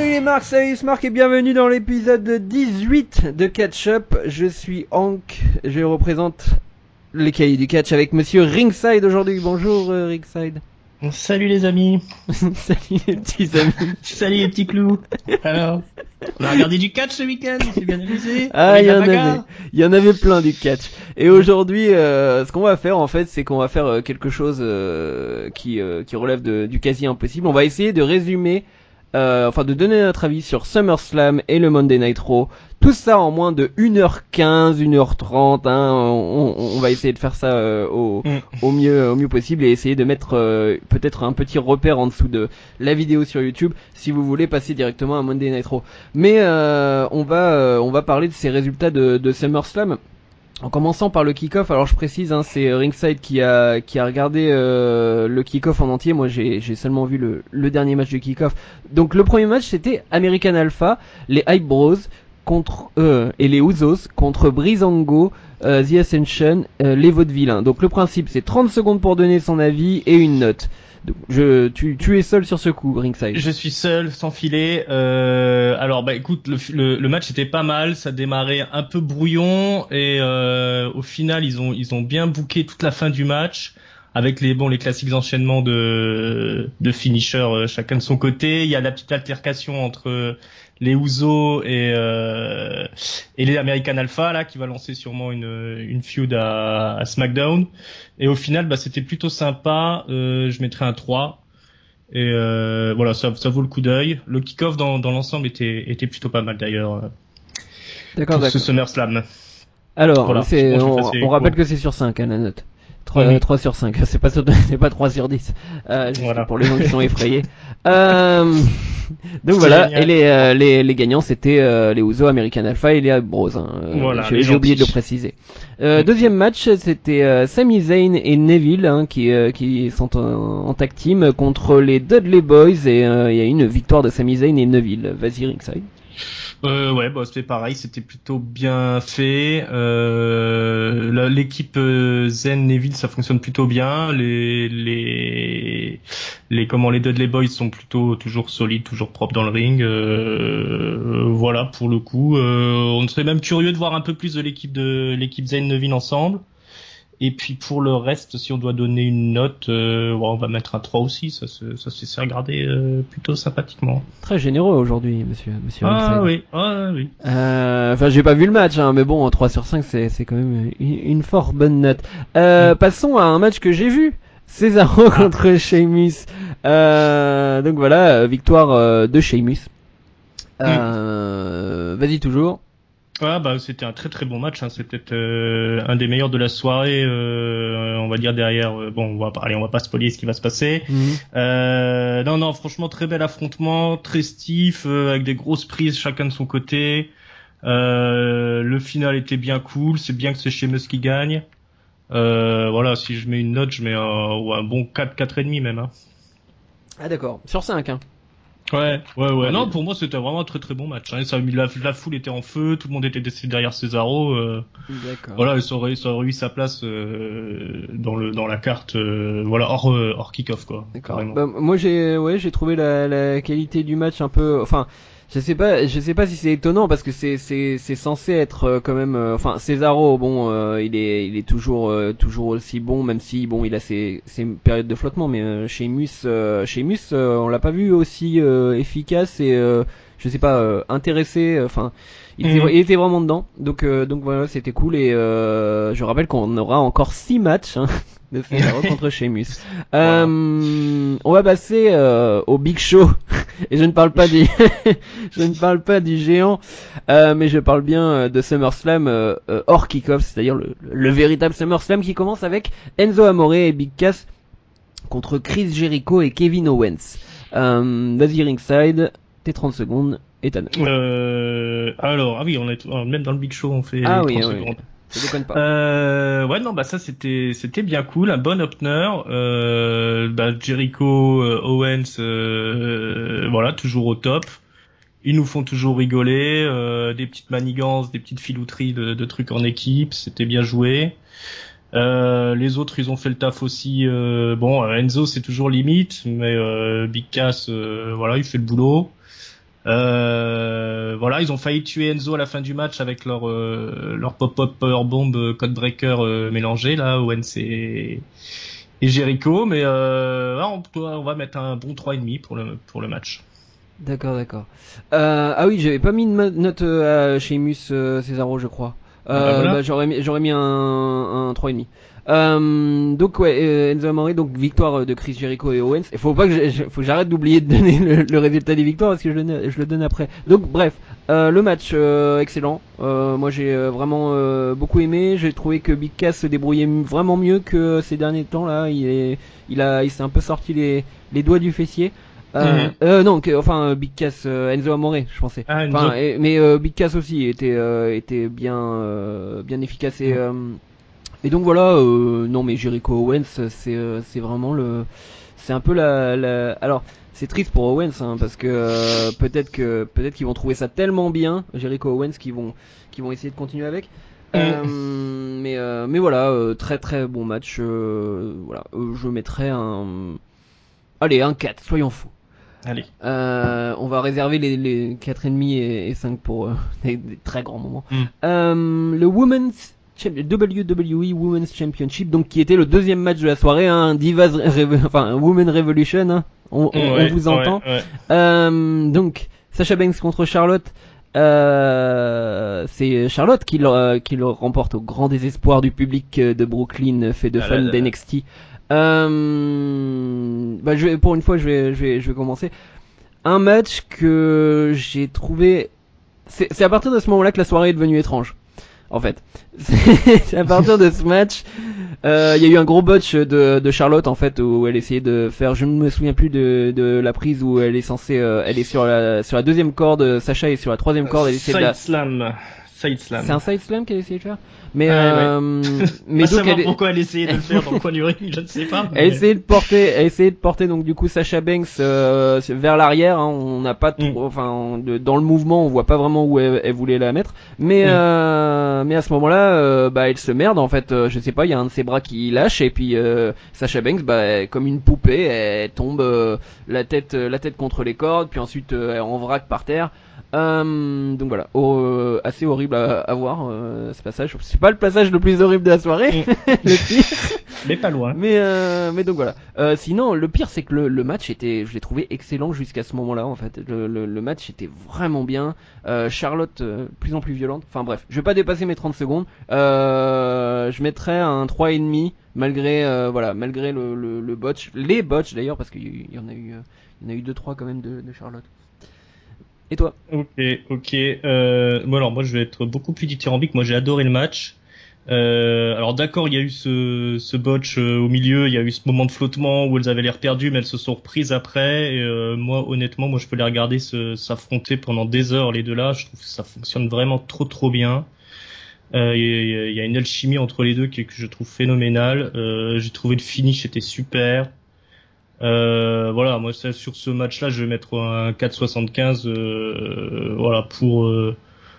Salut les marques, salut c'est Marc et bienvenue dans l'épisode 18 de Catch Up. Je suis Hank, je représente les cahiers du catch avec monsieur Ringside aujourd'hui. Bonjour euh, Ringside. Salut les amis. salut les petits amis. salut les petits clous. Alors, on a regardé du catch ce week-end, c'est bien amusé. Ah, il y en avait, il y en avait plein du catch. Et aujourd'hui, euh, ce qu'on va faire en fait, c'est qu'on va faire euh, quelque chose euh, qui qui relève de, du quasi impossible. On va essayer de résumer euh, enfin de donner notre avis sur SummerSlam et le Monday Night Raw. Tout ça en moins de 1h15, 1h30. Hein, on, on, va essayer de faire ça euh, au, mm. au, mieux, au mieux possible et essayer de mettre euh, peut-être un petit repère en dessous de la vidéo sur YouTube si vous voulez passer directement à Monday Night Raw. Mais on va on va parler de ces résultats de, de SummerSlam. En commençant par le kick-off, alors je précise, hein, c'est Ringside qui a qui a regardé euh, le kick-off en entier. Moi, j'ai seulement vu le, le dernier match du kick-off. Donc le premier match, c'était American Alpha, les Hype Bros contre euh, et les Usos contre Brizango, euh, The Ascension, euh, les Vaudevillains. Donc le principe, c'est 30 secondes pour donner son avis et une note. Je, tu, tu es seul sur ce coup, Ringside. Je suis seul, sans filet. Euh, alors, bah écoute, le, le, match était pas mal. Ça démarrait un peu brouillon et euh, au final, ils ont ils ont bien bouqué toute la fin du match avec les bon les classiques enchaînements de de finishers euh, chacun de son côté. Il y a la petite altercation entre les Ouzo et euh, et les American Alpha là qui va lancer sûrement une une feud à, à SmackDown. Et au final, bah c'était plutôt sympa. Euh, je mettrais un 3. Et euh, voilà, ça, ça vaut le coup d'œil. Le kick-off dans, dans l'ensemble était, était plutôt pas mal d'ailleurs. Euh, d'accord, d'accord. Ce SummerSlam. Alors, on, on, rappelle que c'est sur 5 hein, la note. 3, 3 sur 5, c'est pas, c'est pas 3 sur 10. Euh, voilà. Pour les gens qui sont effrayés. euh, donc voilà, et les, euh, les, les gagnants c'était euh, les Uzo, American Alpha et les Bros. Hein. Voilà, J'ai oublié de le préciser. Euh, deuxième match, c'était Sami Zayn et Neville hein, qui, qui sont en, en, tag team contre les Dudley Boys et il y a une victoire de Sami Zayn et Neville. Vas-y Ringside. Euh, ouais, bah, c'était pareil, c'était plutôt bien fait. Euh, L'équipe euh, Zen Neville, ça fonctionne plutôt bien. Les les les comment les Dudley Boys sont plutôt toujours solides, toujours propres dans le ring. Voilà pour le coup. On serait même curieux de voir un peu plus de l'équipe de l'équipe Zen Neville ensemble. Et puis pour le reste, si on doit donner une note, euh, on va mettre un 3 aussi, ça se, ça se fait regarder euh, plutôt sympathiquement. Très généreux aujourd'hui, monsieur. monsieur ah oui, ah oui. Euh, enfin, j'ai pas vu le match, hein, mais bon, 3 sur 5, c'est, c'est quand même une, une fort bonne note. Euh, mm. Passons à un match que j'ai vu. Cesaro ah. contre Sheamus. Euh, donc voilà, victoire de Sheamus. Mm. Vas-y toujours. Ah bah c'était un très très bon match, hein. c'est peut-être euh, un des meilleurs de la soirée, euh, on va dire derrière. Euh, bon, on va allez, on va pas spoiler ce qui va se passer. Mhm. non non, franchement très bel affrontement, très stiff, avec des grosses prises chacun de son côté. le final était bien cool, c'est bien que c'est chez qui gagne. voilà, si je mets une note, je mets un, un bon 4 4 et demi même. Hein. Ah d'accord, sur 5 hein. Ouais, ouais, ouais. Non, pour moi, c'était vraiment un très très bon match. Hein. Ça a mis la, la, foule était en feu, tout le monde était derrière Cesaro. Euh, voilà, ça aurait, ça aurait eu sa place euh, dans le dans la carte, euh, voilà, hors euh, hors kick-off quoi. D'accord. Bah, moi, j'ai, ouais, j'ai trouvé la, la qualité du match un peu, enfin je sais pas, je sais pas si c'est étonnant parce que c'est c'est c'est censé être euh, quand même, euh, enfin Cesaro, bon, euh, il est il est toujours toujours aussi bon, même si bon il a ses ses périodes de flottement, mais chez Mus chez Mus on l'a pas vu aussi efficace et je sais pas intéressé, enfin il, était, mhm. il, était, vraiment dedans, donc donc voilà c'était cool et je rappelle qu'on aura encore six matchs. Hein, de Cesaro contre Sheamus. Euh, on va passer euh, au Big Show et je ne parle pas du je ne parle pas du géant, euh, mais je parle bien euh, de SummerSlam euh, hors kickoff, c'est-à-dire le, le, véritable SummerSlam qui commence avec Enzo Amore et Big Cass contre Chris Jericho et Kevin Owens. Vas-y ringside, tes 30 secondes et ta alors ah oui on est même dans le Big Show on fait ah, 30 oui, secondes. Euh, ouais, non, bah ça c'était c'était bien cool, un bon opener. Euh, bah, Jericho, euh, Owens, euh, voilà, toujours au top. Ils nous font toujours rigoler, euh, des petites manigances, des petites filouteries de, de trucs en équipe, c'était bien joué. Euh, les autres, ils ont fait le taf aussi. Euh, bon, Enzo, c'est toujours limite, mais Big Cass, voilà, il fait le boulot. Euh, voilà, ils ont failli tuer Enzo à la fin du match avec leur euh, leur pop-up power bomb euh, codebreaker euh, mélangé là, Owens et, et Jericho, mais on, on va mettre un bon 3,5 pour le pour le match. D'accord, d'accord. Ah oui, j'avais pas mis de note à Sheamus Cesaro, je crois. Ah bah voilà. bah, j'aurais mis j'aurais mis un, un 3,5. Euh, donc ouais, euh, Enzo Amore, donc victoire de Chris Jericho et Owens. Il faut pas que faut que j'arrête d'oublier de donner le, le, résultat des victoires parce que je le, je le donne après. Donc bref, euh, le match euh, excellent. Euh, moi j'ai vraiment beaucoup aimé. J'ai trouvé que Big Cass se débrouillait vraiment mieux que ces derniers temps là. Il est, il a, il s'est un peu sorti les, les doigts du fessier. Euh, mm -hmm. non, que, enfin Big Cass, Enzo Amore, je pensais. Ah, enfin, et, mais Big Cass aussi était était bien bien efficace et mm. Et donc voilà, euh, non mais Jericho Owens, c'est euh, vraiment le, c'est un peu la, la... alors c'est triste pour Owens hein, parce que euh, peut-être que peut-être qu'ils vont trouver ça tellement bien Jericho Owens qu'ils vont qu'ils vont essayer de continuer avec. Euh, mais mais voilà, très très bon match. voilà, je mettrais un, allez un 4, soyons fous. Allez. Euh, on va réserver les, les 4,5 et, et 5 pour euh, des, des, très grands moments. Mm. Euh, le Women's WWE Women's Championship, donc qui était le deuxième match de la soirée, hein, Divas, enfin Women Revolution, hein, on, on, ouais, on, vous entend. Ouais, ouais. Euh, donc Sasha Banks contre Charlotte. Euh, c'est Charlotte qui le, qui le remporte au grand désespoir du public de Brooklyn, fait de Ah fans d'NXT. Euh, bah, je vais, pour une fois, je vais, je vais, je vais commencer. Un match que j'ai trouvé. C'est à partir de ce moment-là que la soirée est devenue étrange. En fait, à partir de ce match, euh, il y a eu un gros botch de, de Charlotte en fait où elle essayait de faire, je ne me souviens plus de, de la prise où elle est censée, euh, elle est sur la sur la deuxième corde, Sacha est sur la troisième corde, elle essaie de la... slam. Side slam. C'est un side slam qu'elle essayait de faire? Mais Ouais, euh, mais donc savoir elle, pourquoi elle essayait de le faire dans le coin du ring, je ne sais pas. elle essayait de porter, elle essayait de porter donc du coup Sacha Banks euh, vers l'arrière. hein. on n'a pas, trop, Mm. enfin de- dans le mouvement, on voit pas vraiment où elle, elle voulait la mettre. Mais Mm. euh, mais à ce moment-là, bah elle se merde en fait. je sais pas, il y a un de ses bras qui lâche et puis euh, Sacha Banks, bah comme une poupée, elle tombe euh, la tête la tête contre les cordes, puis ensuite euh, en vrac par terre. Euh, donc voilà, Oh, euh, assez horrible à, à voir euh, ce passage. C'est pas le passage le plus horrible de la soirée, le pire. Mais pas loin. Mais euh, mais donc voilà. Euh, sinon, le pire c'est que le, le match était, je l'ai trouvé excellent jusqu'à ce moment-là en fait. Le, le, le match était vraiment bien. Euh, Charlotte plus en plus violente. Enfin bref, je vais pas dépasser mes 30 secondes. Je mettrais un 3 et demi malgré voilà malgré le, botch, les botch d'ailleurs parce qu'il y en a eu il y en a eu deux trois quand même de, de Charlotte. Et toi? Ok, ok. Euh, bon alors moi je vais être beaucoup plus dithyrambique. Moi j'ai adoré le match. Euh, alors d'accord, il y a eu ce, ce botch euh, au milieu, il y a eu ce moment de flottement où elles avaient l'air perdues, mais elles se sont reprises après. Et, euh, moi honnêtement, moi je peux les regarder s'affronter pendant des heures les deux là. Je trouve que ça fonctionne vraiment trop trop bien. Euh, Il y, a- une alchimie entre les deux qui, que je trouve phénoménale. Euh, J'ai trouvé le finish était super. Euh, voilà, moi sur ce match-là, je vais mettre un 4,75. Euh, voilà pour euh,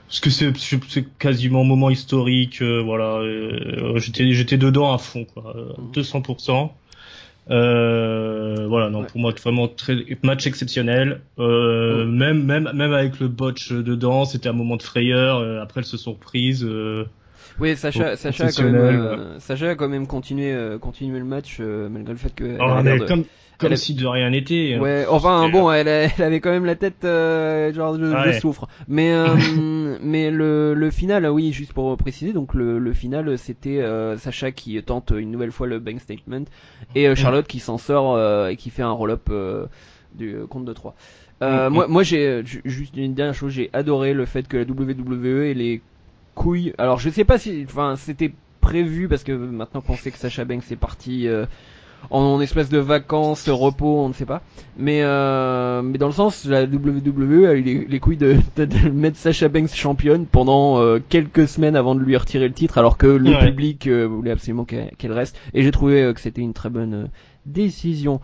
parce que c'est c'est quasiment un moment historique. euh, voilà, euh, j'étais j'étais dedans à fond, quoi, euh, 200%. Euh, voilà, non, Ouais. pour moi vraiment très match exceptionnel. Euh, Même même même avec le botch dedans, c'était un moment de frayeur. euh, après, elles se sont reprises. Oui, Sacha, Sacha, a quand même, euh, Sacha a quand même continué, euh, continué le match euh, malgré le fait que. oh, mais de- comme comme elle a- si de rien n'était. Ouais, enfin bon, elle, a- elle avait quand même la tête euh, genre de, Ouais. soufre. Mais euh, mais le, le final, oui, juste pour préciser, donc le, le final, c'était euh, Sacha qui tente une nouvelle fois le bank statement et euh, Charlotte qui s'en sort euh, et qui fait un roll-up euh, du compte de 3. Euh, Mhm. Moi, moi j'ai ju- juste une dernière chose, j'ai adoré le fait que la WWE et les Alors je sais pas si, enfin, c'était prévu parce que maintenant qu'on sait que Sacha Banks est parti euh, en, en espèce de vacances, repos, on ne sait pas. Mais euh, mais dans le sens, la WWE a eu les, les couilles de, de, de mettre Sacha Banks championne pendant euh, quelques semaines avant de lui retirer le titre, alors que le Ouais. public voulait absolument qu'elle reste. Et j'ai trouvé que c'était une très bonne décision.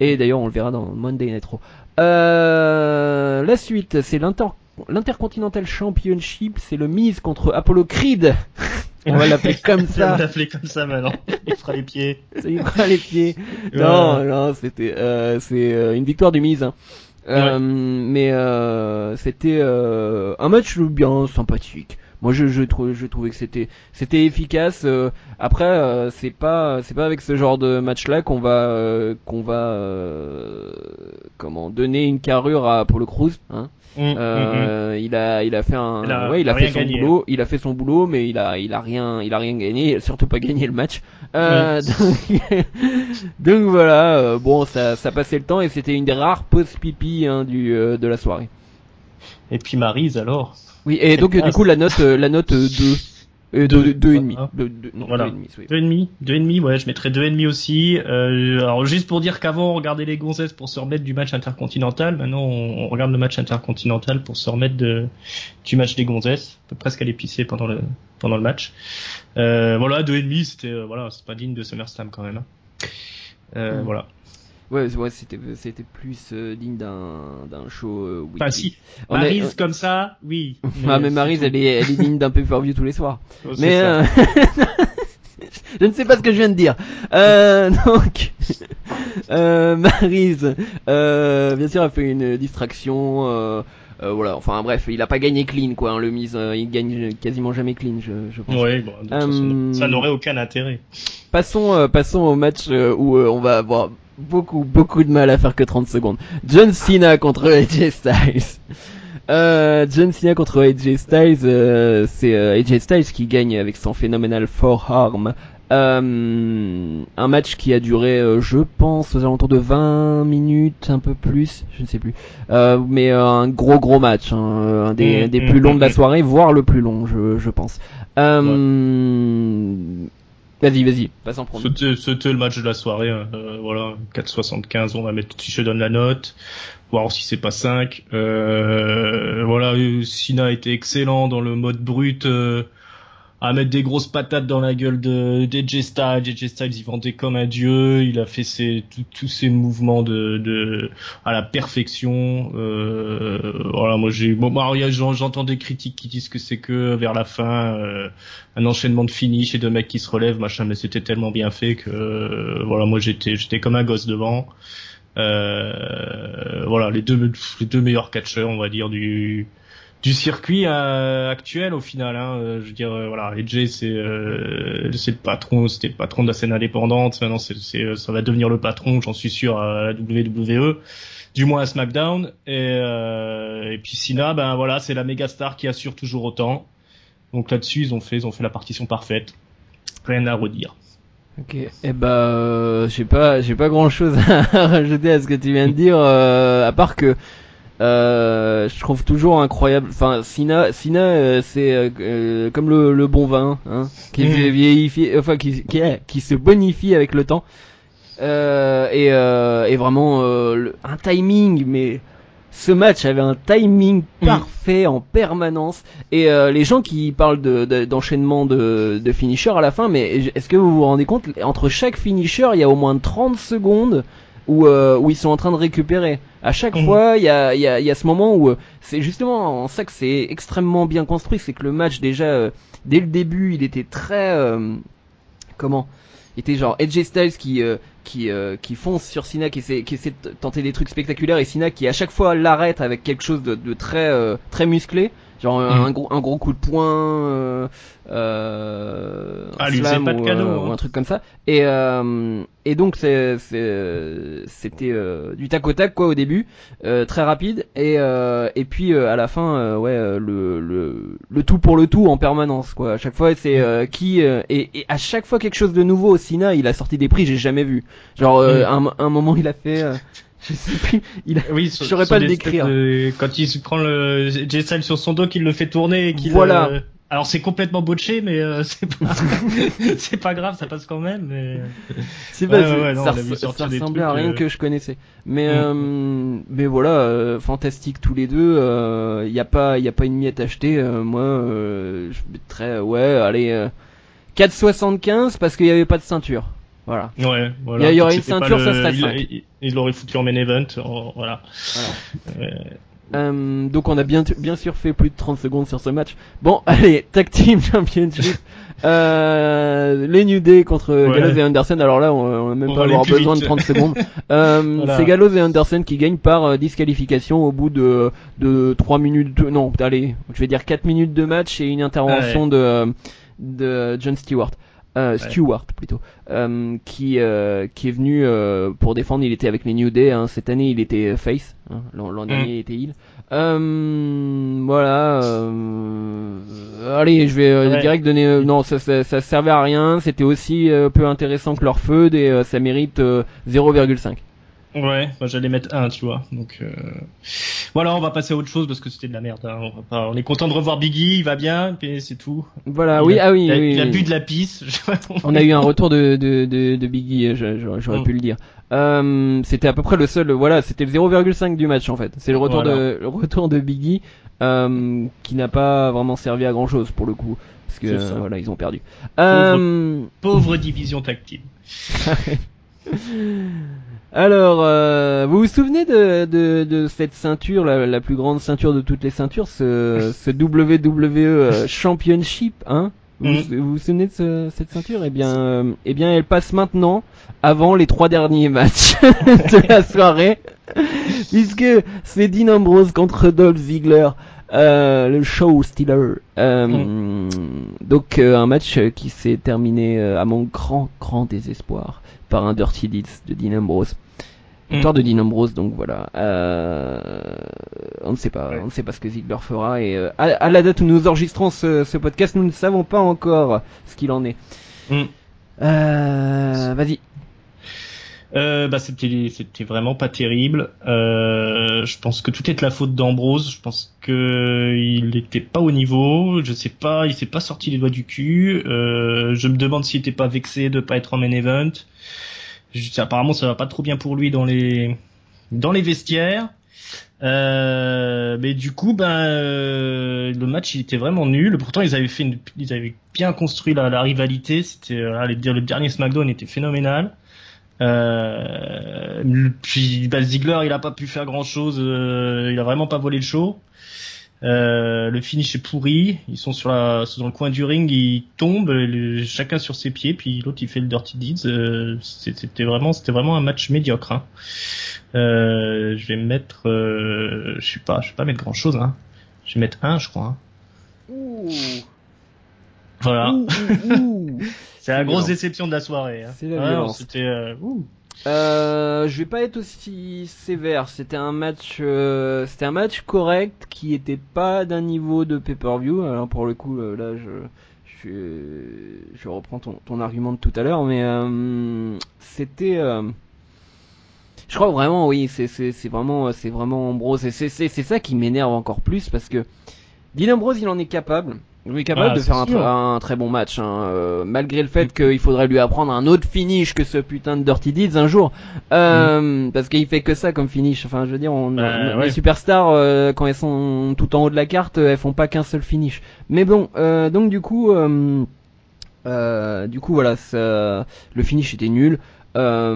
Et d'ailleurs, on le verra dans Monday Night Raw. Euh, la suite, c'est l'Inter l'Intercontinental Championship, c'est le Miz contre Apollo Creed. On va l'appeler comme On va ça. l'appeler comme ça maintenant. Il fera les pieds. Ça les pieds. Ouais. Non, non, c'était, euh, c'est euh, une victoire du Miz. hein. Euh, Mais euh, c'était euh, un match bien sympathique. Moi, je, je, trouve, je trouvais que c'était c'était efficace. Après, c'est pas c'est pas avec ce genre de match-là qu'on va qu'on va comment donner une carrure à Paulo Cruz. Hein. Mm, mm, mm. Il a il a fait un Il a ouais il a fait son gagné. boulot il a fait son boulot mais il a il a rien il a rien gagné surtout pas gagné le match euh, donc, donc voilà euh, bon ça ça passait le temps et c'était une des rares pauses pipi hein, du euh, de la soirée Et puis Marise alors? oui et donc euh, du coup la note la note 2 euh, Deux. deux, deux et demi. Deux- deux- non Voilà. deux et demi, oui. Deux et demi, deux et demi, ouais, je mettrais deux et demi aussi. Euh, alors juste pour dire qu'avant on regardait les gonzesses pour se remettre du match intercontinental, maintenant on, on regarde le match intercontinental pour se remettre de, du match des gonzesses. On peut presque aller pisser pendant le pendant le match. Euh, voilà, deux et demi, c'était euh, voilà, c'est pas digne de SummerSlam quand même. hein. Euh, Mm. Voilà. Ouais ouais c'était c'était plus euh, digne d'un d'un show euh, Enfin si, On est- comme ça, oui. ah mais Maryse elle est elle est digne d'un pay-per-view tous les soirs Oh, Mais euh, je ne sais pas ce que je viens de dire. Euh, donc, euh, Maryse, euh, bien sûr, a fait une distraction. Euh, voilà, enfin bref, il a pas gagné clean quoi. hein, le mise, euh, il gagne quasiment jamais clean, je, je pense. Ouais, bon, de toute façon, ça n'aurait aucun intérêt. Passons, passons au match où on va avoir beaucoup, beaucoup de mal à faire que 30 secondes. John Cena contre AJ Styles. Euh, John Cena contre AJ Styles, euh, c'est euh, AJ Styles qui gagne avec son phénoménal forearm. Un match qui a duré, je pense, aux alentours de 20 minutes, un peu plus, je ne sais plus. Mais un gros gros match, hein, un des, Mm, des mm, plus longs de la mm. soirée, voire le plus long, je, je pense. Vas-y, vas-y, passe en premier. C'était, le match de la soirée, hein. euh, voilà, 4,75, on va mettre, si je donne la note, voir si c'est pas 5. Euh, voilà, euh, Sina était excellent dans le mode brut, euh, à mettre des grosses patates dans la gueule de d'AJ Styles. AJ Styles, il vendait comme un dieu, il a fait ses, tous ses mouvements de, de à la perfection. Euh, voilà, moi j'ai, bon, j'entends des critiques qui disent que c'est que vers la fin. euh, un enchaînement de finish et de mecs qui se relèvent, machin, mais c'était tellement bien fait que euh, voilà, moi j'étais j'étais comme un gosse devant. Euh, voilà, les deux les deux meilleurs catcheurs, on va dire du du circuit euh, actuel au final. Hein, Euh, je veux dire, euh, voilà, AJ c'est euh, c'est le patron, c'était le patron de la scène indépendante. Maintenant, c'est c'est ça va devenir le patron, j'en suis sûr à la WWE. Du moins à SmackDown et, euh, et puis Cena ben voilà c'est la méga star qui assure toujours autant donc là-dessus, ils ont fait, ils ont fait la partition parfaite. Rien à redire. Ok. Eh ben, euh, j'ai pas, j'ai pas grand chose à rajouter à ce que tu viens de dire, euh, à part que euh, je trouve toujours incroyable. Enfin, Sina, Sina, euh, c'est euh, comme le, le bon vin, hein, qui se vieillifie, enfin qui, qui, qui se bonifie avec le temps. Et, et vraiment le- un timing, mais ce match avait un timing Mhm. parfait en permanence. Et les gens qui parlent de- de- d'enchaînement de, de finisher à la fin, mais est-ce que vous vous rendez compte, entre chaque finisher, il y a au moins 30 secondes où, euh, où ils sont en train de récupérer. À chaque Mhm. fois, il y a, il y, a, il y a ce moment où euh, c'est justement en ça que c'est extrêmement bien construit, c'est que le match déjà, euh, dès le début, il était très... comment? Il était genre AJ Styles qui qui qui fonce sur Cena qui essaie qui essaie de tenter des trucs spectaculaires et Cena qui à chaque fois l'arrête avec quelque chose de, de très très musclé genre un- Mm. un gros un gros coup de poing euh, euh, un Ah, lui slam pas de ou, cadeau, euh, hein. ou un truc comme ça. Et euh, et donc c'est c'était euh, du tac au tac quoi au début euh, très rapide. Et euh, et puis euh, à la fin euh, ouais le, le le tout pour le tout en permanence quoi. À chaque fois c'est euh, qui euh, et, et à chaque fois quelque chose de nouveau Sina il a sorti des prix j'ai jamais vu. Genre euh, un, un moment il a fait euh, je sais plus il a Oui, Je saurais pas le décrire. quand il prend le J Styles sur son dos, qu'il le fait tourner et qu'il. Voilà. euh, Alors c'est complètement botché, mais euh, c'est pas... grave, ça passe quand même. Mais... c'est pas ouais, ouais, ça, ressemblait à rien euh, que je connaissais mais Mm. euh, mais voilà fantastique tous les deux il y a pas il a pas une miette achetée moi je mettrais ouais allez euh, 4,75 parce qu'il y avait pas de ceinture voilà Ouais, voilà. Il y aurait une ceinture, le- ça serait il- cinq. il- Il l'aurait foutu en main event, en- voilà. Voilà. Euh, donc on a bien, bien sûr fait plus de 30 secondes sur ce match. Bon, allez, Tag Team Championship. Euh, les New Day contre Ouais. Gallows et Anderson. Alors là, on, on a même On pas avoir besoin vite. de 30 secondes. Euh, Voilà. C'est Gallows et Anderson qui gagnent par euh, disqualification au bout de de 3 minutes. De, non, allez, je vais dire 4 minutes de match et une intervention de de John Stewart. Euh, Stewart plutôt, euh, qui euh, qui est venu euh, pour défendre. Il était avec les New Day. Hein. Cette année, il était face. Hein. L'an l'an dernier, il était heel. Euh, voilà. euh, allez, je vais Ouais. direct donner. non, ça, ça, ça servait à rien. C'était aussi peu intéressant que leur feu et ça mérite euh, 0,5. Ouais, moi j'allais mettre un, tu vois. Donc euh... voilà, on va passer à autre chose parce que c'était de la merde. hein. On, va pas... on est content de revoir Biggie, il va bien, et c'est tout. Voilà. Il oui, a- ah oui. il a, oui, il a oui. bu de la pisse. On a eu un retour de, de, de, de Biggie, euh, j'aurais Mm. pu le dire. Euh, c'était à peu près le seul, voilà, c'était le 0,5 du match en fait. C'est le retour Voilà. de le retour de Biggie euh, qui n'a pas vraiment servi à grand chose pour le coup, parce que voilà ils ont perdu. Euh, Pauvre division team. alors, euh, vous vous souvenez de, de, de cette ceinture, la, la plus grande ceinture de toutes les ceintures, ce, ce WWE euh, Championship, hein vous, Mhm. vous vous souvenez de ce- cette ceinture? Eh bien, euh, eh bien, elle passe maintenant avant les trois derniers matchs de la soirée, puisque c'est Dean Ambrose contre Dolph Ziggler. euh, le show stealer. Euh, Donc euh, un match qui s'est terminé euh, à mon grand grand désespoir par un Dirty Deeds de Dean Ambrose. Victoire de Dean Ambrose, donc voilà. Euh, on ne sait pas, Ouais. on ne sait pas ce que Ziggler fera et euh, à, à la date où nous enregistrons ce, ce podcast, nous ne savons pas encore ce qu'il en est. Mm. Euh, Vas-y. Euh, bah c'était c'était vraiment pas terrible. Euh, je pense que tout est de la faute d'Ambrose. Je pense que il était pas au niveau. Je sais pas, il s'est pas sorti les doigts du cul. Euh, je me demande s'il était pas vexé de pas être en main event. Apparemment, ça va pas trop bien pour lui dans les dans les vestiaires. Euh, mais du coup, ben euh, le match il était vraiment nul. Pourtant, ils avaient fait, une, ils avaient bien construit la, rivalité. C'était, euh, dire, le dernier SmackDown était phénoménal. Euh, puis bah, Ziggler, il a pas pu faire grand chose. il a vraiment pas volé le show. Euh, le finish est pourri. Ils sont sur la, dans le coin du ring, ils tombent, le- chacun sur ses pieds, puis l'autre il fait le dirty deeds. Euh, c'était vraiment, c'était vraiment un match médiocre. Hein. Euh, je vais mettre, euh, je sais pas, je vais pas mettre grand chose. Hein. Je vais mettre un, je crois. hein. Voilà. C'est la grosse déception de la soirée. Hein. C'est la Ouais, violence. C'était. euh. Euh, je vais pas être aussi sévère. C'était un match, euh, c'était un match correct qui était pas d'un niveau de pay-per-view. Alors pour le coup, euh, là, je, je, je reprends ton, ton argument de tout à l'heure, mais euh, c'était. euh, je crois vraiment, oui, c'est c'est c'est vraiment c'est vraiment Ambrose. Et c'est c'est c'est ça qui m'énerve encore plus parce que Dean Ambrose, il en est capable. Il est capable Ah, de faire un, très bon match, hein, euh, malgré le fait qu'il faudrait lui apprendre un autre finish que ce putain de Dirty Deeds un jour, euh, parce qu'il fait que ça comme finish. Enfin, je veux dire, on, on- ouais. les superstars euh, quand elles sont tout en haut de la carte, elles font pas qu'un seul finish. Mais bon, donc du coup, du coup voilà, ça, le finish était nul. Euh,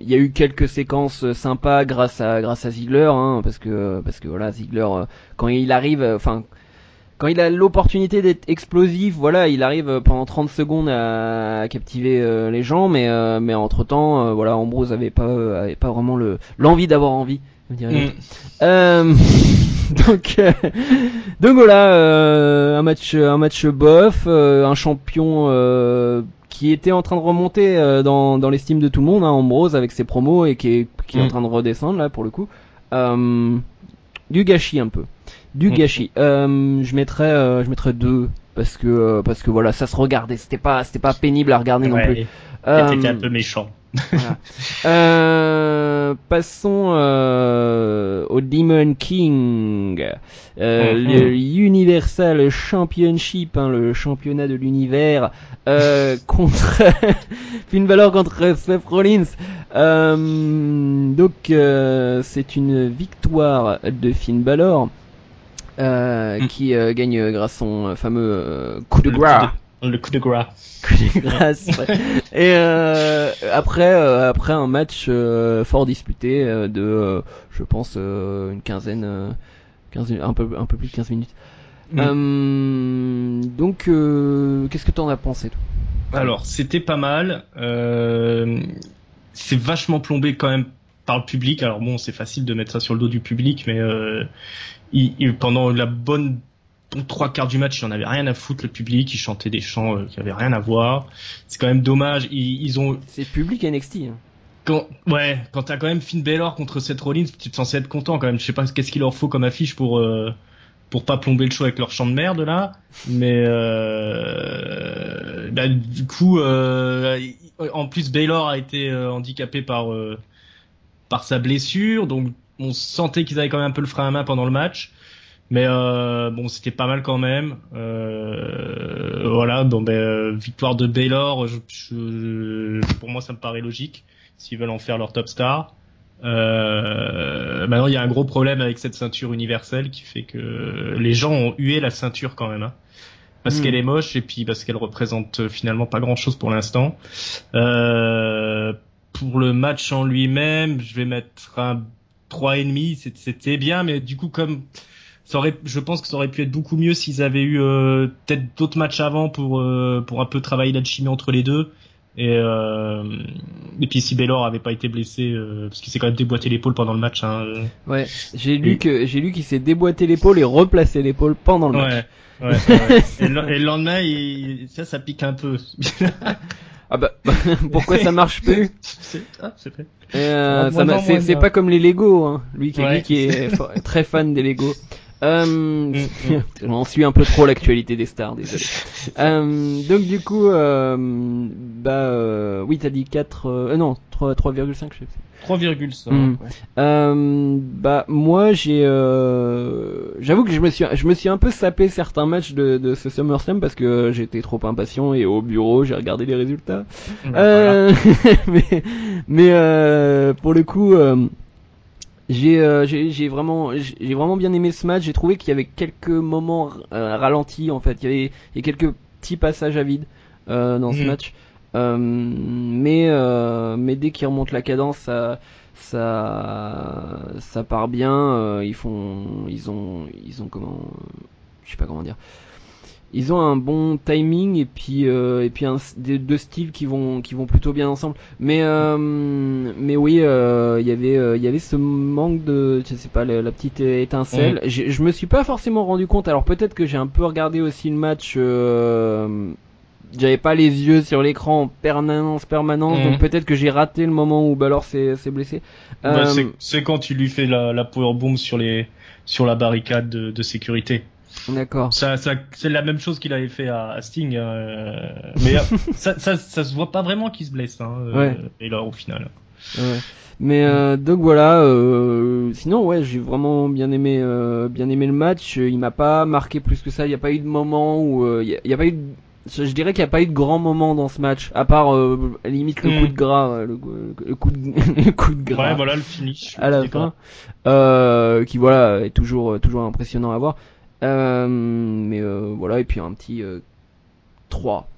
Il y a eu quelques séquences sympas grâce à grâce à Ziggler, hein, parce que parce que voilà Ziggler quand il arrive, enfin quand il a l'opportunité d'être explosif, voilà, il arrive euh, pendant 30 secondes à, à captiver euh, les gens, mais euh, mais entre temps, voilà, Ambrose avait pas avait pas vraiment le l'envie d'avoir envie. Mm. Donc, donc voilà, un match, un match bof, un champion qui était en train de remonter dans, dans l'estime de tout le monde, hein, Ambrose avec ses promos et qui est, qui est en Mm. train de redescendre là pour le coup. Du gâchis un peu, du Mm. gâchis. Euh, je mettrais, euh, je mettrais deux parce que euh, parce que voilà, ça se regardait, c'était pas c'était pas pénible à regarder non plus. T'étais un peu méchant. voilà. Passons au Demon King, Mhm. le Universal Championship, hein, le championnat de l'univers, contre Finn Balor contre Seth Rollins. Donc c'est une victoire de Finn Balor. Euh, Mm. qui euh, gagne grâce à son euh, fameux euh, coup de de- Le coup de gras. coup de grâce. ouais. Et euh, après, euh, après un match euh, fort disputé euh, de, euh, je pense, euh, une quinzaine, euh, 15, un peu, un peu plus de 15 minutes. Mm. Euh, donc, euh, qu'est-ce que t'en as pensé toi? Alors, c'était pas mal. Euh, c'est vachement plombé quand même par le public. Alors bon, c'est facile de mettre ça sur le dos du public, mais euh, il, pendant la bonne trois quarts du match, il en avait rien à foutre le public. Ils chantaient des chants euh, qui avaient rien à voir. C'est quand même dommage. Ils, ils ont. C'est public NXT. Hein. Quand, ouais, quand t'as quand même Finn Balor contre Seth Rollins, tu es censé être content quand même. Je sais pas qu'est-ce qu'il leur faut comme affiche pour euh, pour pas plomber le show avec leur chant de merde là, mais euh, bah, du coup, euh, en plus Baylor a été euh, handicapé par euh, par sa blessure, donc on sentait qu'ils avaient quand même un peu le frein à main pendant le match. Mais euh, bon, c'était pas mal quand même. Euh, voilà, bon ben victoire de Baylor, je, pour moi ça me paraît logique s'ils veulent en faire leur top star. Euh, maintenant, il y a un gros problème avec cette ceinture universelle qui fait que les gens ont hué la ceinture quand même. Hein. Parce hmm. qu'elle est moche et puis parce qu'elle représente finalement pas grand chose pour l'instant. Euh, pour le match en lui-même, je vais mettre un 3,5. C'était bien, mais du coup, comme ça aurait, je pense que ça aurait pu être beaucoup mieux s'ils avaient eu euh, peut-être d'autres matchs avant pour euh, pour un peu travailler l'alchimie entre les deux. Et, euh, et puis si Baylor avait pas été blessé, euh, parce qu'il s'est quand même déboîté l'épaule pendant le match. Hein, euh. Ouais, j'ai lu que j'ai lu qu'il s'est déboîté l'épaule et replacé l'épaule pendant le match. Ouais, ouais, et, le, lendemain, il, ça, ça pique un peu. ah bah pourquoi ça marche plus C'est ah. Euh, c'est pas comme les Lego, hein. lui qui, lui, qui est très fan des Lego. Euh, mm, mm. on suit un peu trop l'actualité des stars, désolé. euh, donc du coup, euh, bah euh, oui, t'as dit 4, euh, non, 3,5 je sais 3,5. Mm. Euh, bah moi j'ai, euh, j'avoue que je me suis, je me suis un peu sapé certains matchs de, de ce SummerSlam parce que j'étais trop impatient et au bureau j'ai regardé les résultats. Euh, mais mais pour le coup. Euh, j'ai j'ai vraiment j'ai vraiment bien aimé ce match. J'ai trouvé qu'il y avait quelques moments euh, ralentis en fait. Il y avait il y a quelques petits passages à vide euh, dans ce mhm. match. Euh, mais euh, mais dès qu'ils remontent la cadence, ça ça ça part bien. ils font ils ont ils ont comment je sais pas comment dire. Ils ont un bon timing et puis euh, et puis un, des, deux styles qui vont qui vont plutôt bien ensemble. Mais euh, mais oui euh, il y avait il y avait ce manque de je sais pas la, la petite étincelle. Je me suis pas forcément rendu compte alors peut-être que j'ai un peu regardé aussi le match j'avais pas les yeux sur l'écran en permanence permanence donc peut-être que j'ai raté le moment où Balor s'est blessé bah, c'est quand tu lui fais la, la power bomb sur les sur la barricade de, de sécurité D'accord. Ça, ça c'est la même chose qu'il avait fait à, Sting, euh, mais euh, ça, ça, ça, se voit pas vraiment qu'il se blesse. Hein, euh, Et là, au final. Ouais. Mais euh, donc voilà. Euh, sinon, ouais, j'ai vraiment bien aimé, euh, bien aimé le match. Il m'a pas marqué plus que ça. Il n'y a pas eu de moment où, il y, a pas eu. Je dirais qu'il n'y a pas eu de grand moment dans ce match, à part limite le coup de hmm. gras, le, coup de, le coup de gras. Ouais, voilà le finish. À la fin, euh, qui voilà est toujours toujours impressionnant à voir. Euh, mais euh, voilà, et puis un petit 3.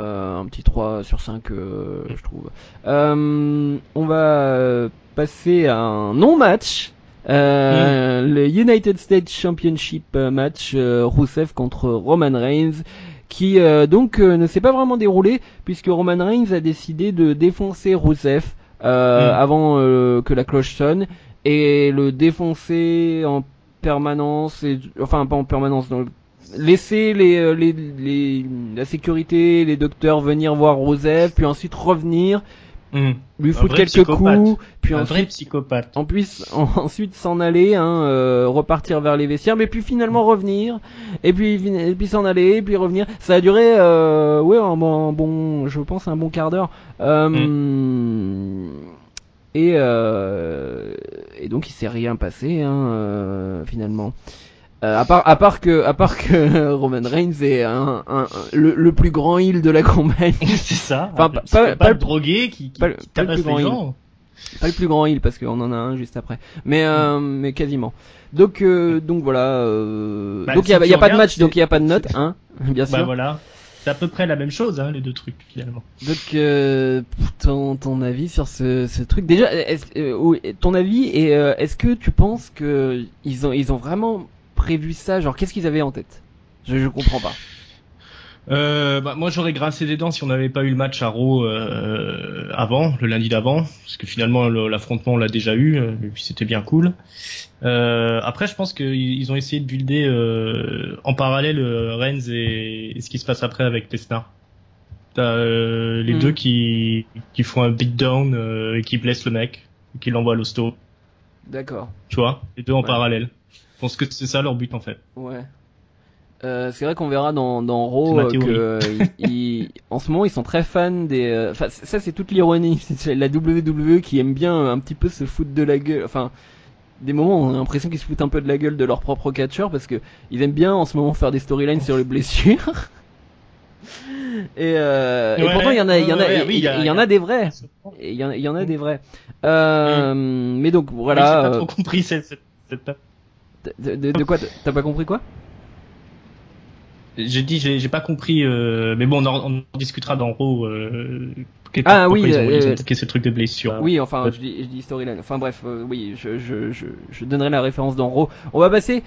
Euh, un petit 3 sur 5, je trouve. on va passer à un non-match. Euh, le United States Championship match euh, Rousseff contre Roman Reigns qui donc ne s'est pas vraiment déroulé puisque Roman Reigns a décidé de défoncer Rousseff mm. avant que la cloche sonne et le défoncer en permanence, et, enfin pas en permanence, dans laisser les, euh, les, les, la sécurité, les docteurs venir voir Rosef, puis ensuite revenir, hmm. lui foutre quelques coups, puis un ensuite, vrai psychopathe. En plus, ensuite s'en aller, hein, euh, repartir vers les vestiaires, mais puis finalement revenir, et puis et puis s'en aller, et puis revenir. Ça a duré, euh, ouais, un bon, bon, je pense un bon quart d'heure. Euh, hmm. Et, euh, et donc il s'est rien passé hein, euh, finalement. Euh, à part à part que à part que Roman Reigns est un, un, le, le, plus grand heel de la compagnie. c'est ça. Enfin pas, pas, le drogué qui, qui, pas, qui pas le plus grand gens. Pas le plus grand heel parce qu'on en a un juste après. Mais euh, mm. mais quasiment. Donc euh, donc voilà. Euh, bah, donc il y, a, y a pas de match donc il y a pas de note hein bien bah, sûr. Bah voilà. C'est à peu près la même chose, hein, les deux trucs finalement. Donc, euh, ton, ton avis sur ce, ce truc. Déjà, euh, ton avis et euh, est-ce que tu penses que ils ont ils ont vraiment prévu ça Genre, qu'est-ce qu'ils avaient en tête? Je, je comprends pas. euh, bah, moi j'aurais grincé des dents si on n'avait pas eu le match à Raw euh, avant, le lundi d'avant, parce que finalement l'affrontement on l'a déjà eu, euh, et puis c'était bien cool. Euh, après je pense qu'ils ont essayé de builder en parallèle Renz et, ce qui se passe après avec Lesnar. T'as les mm. deux qui, qui font un beatdown et qui blessent le mec, et qui l'envoient à l'hosto. D'accord. Tu vois, les deux en parallèle. Je pense que c'est ça leur but en fait. Ouais. Euh, c'est vrai qu'on verra dans, dans Raw euh, que en ce moment ils sont très fans des. Euh, enfin, ça c'est toute l'ironie. C'est la WWE qui aime bien un petit peu se foutre de la gueule. Enfin, des moments on a l'impression qu'ils se foutent un peu de la gueule de leur propre catcheur parce que ils aiment bien en ce moment faire des storylines sur les blessures. et, euh, et pourtant il y en a, il y en a, il y, en a des vrais. Il y, en, y en a des vrais. Euh, Mais donc voilà. J'ai pas trop compris cette. cette, De, de, de quoi T'as pas compris quoi? J'ai dit, j'ai pas compris, euh, mais bon, on en, on discutera dans Raw. Euh, ah oui, ils ont, euh, ce truc de blessure. Oui, enfin, je dis, je dis storyline. Enfin bref, euh, oui, je, je, je, je, donnerai la référence dans Raw. On va passer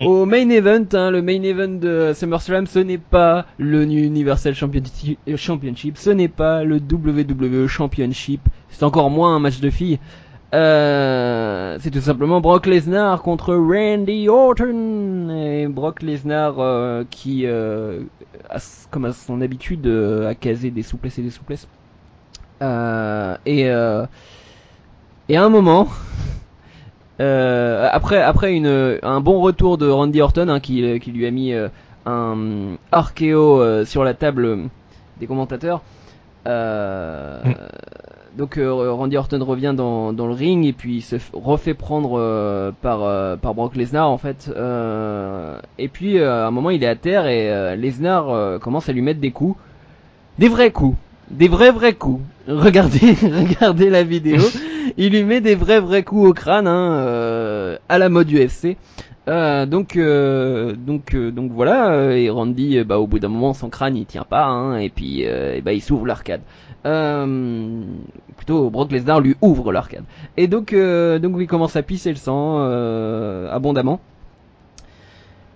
au main event. Hein, le main event de SummerSlam, ce n'est pas le Universal Championship, ce n'est pas le WWE Championship, c'est encore moins un match de filles. Euh, c'est tout simplement Brock Lesnar contre Randy Orton. Et Brock Lesnar euh, qui, euh, comme à son habitude, a casé des souplesses et des souplesses. et, à un moment, après, après une, un bon retour de Randy Orton hein, qui, qui lui a mis un archéo sur la table des commentateurs. Mm donc euh, Randy Orton revient dans, dans, le ring et puis il se refait prendre euh, par, euh, par Brock Lesnar en fait. et puis à un moment il est à terre et Lesnar commence à lui mettre des coups, des vrais coups, des vrais vrais coups. Regardez, regardez la vidéo. il lui met des vrais vrais coups au crâne hein, à la mode UFC. donc donc donc voilà et Randy bah au bout d'un moment son crâne il tient pas hein, et puis et bah il s'ouvre l'arcade. Euh, plutôt Brock Lesnar lui ouvre l'arcade. Et donc, euh, donc il commence à pisser le sang euh, abondamment.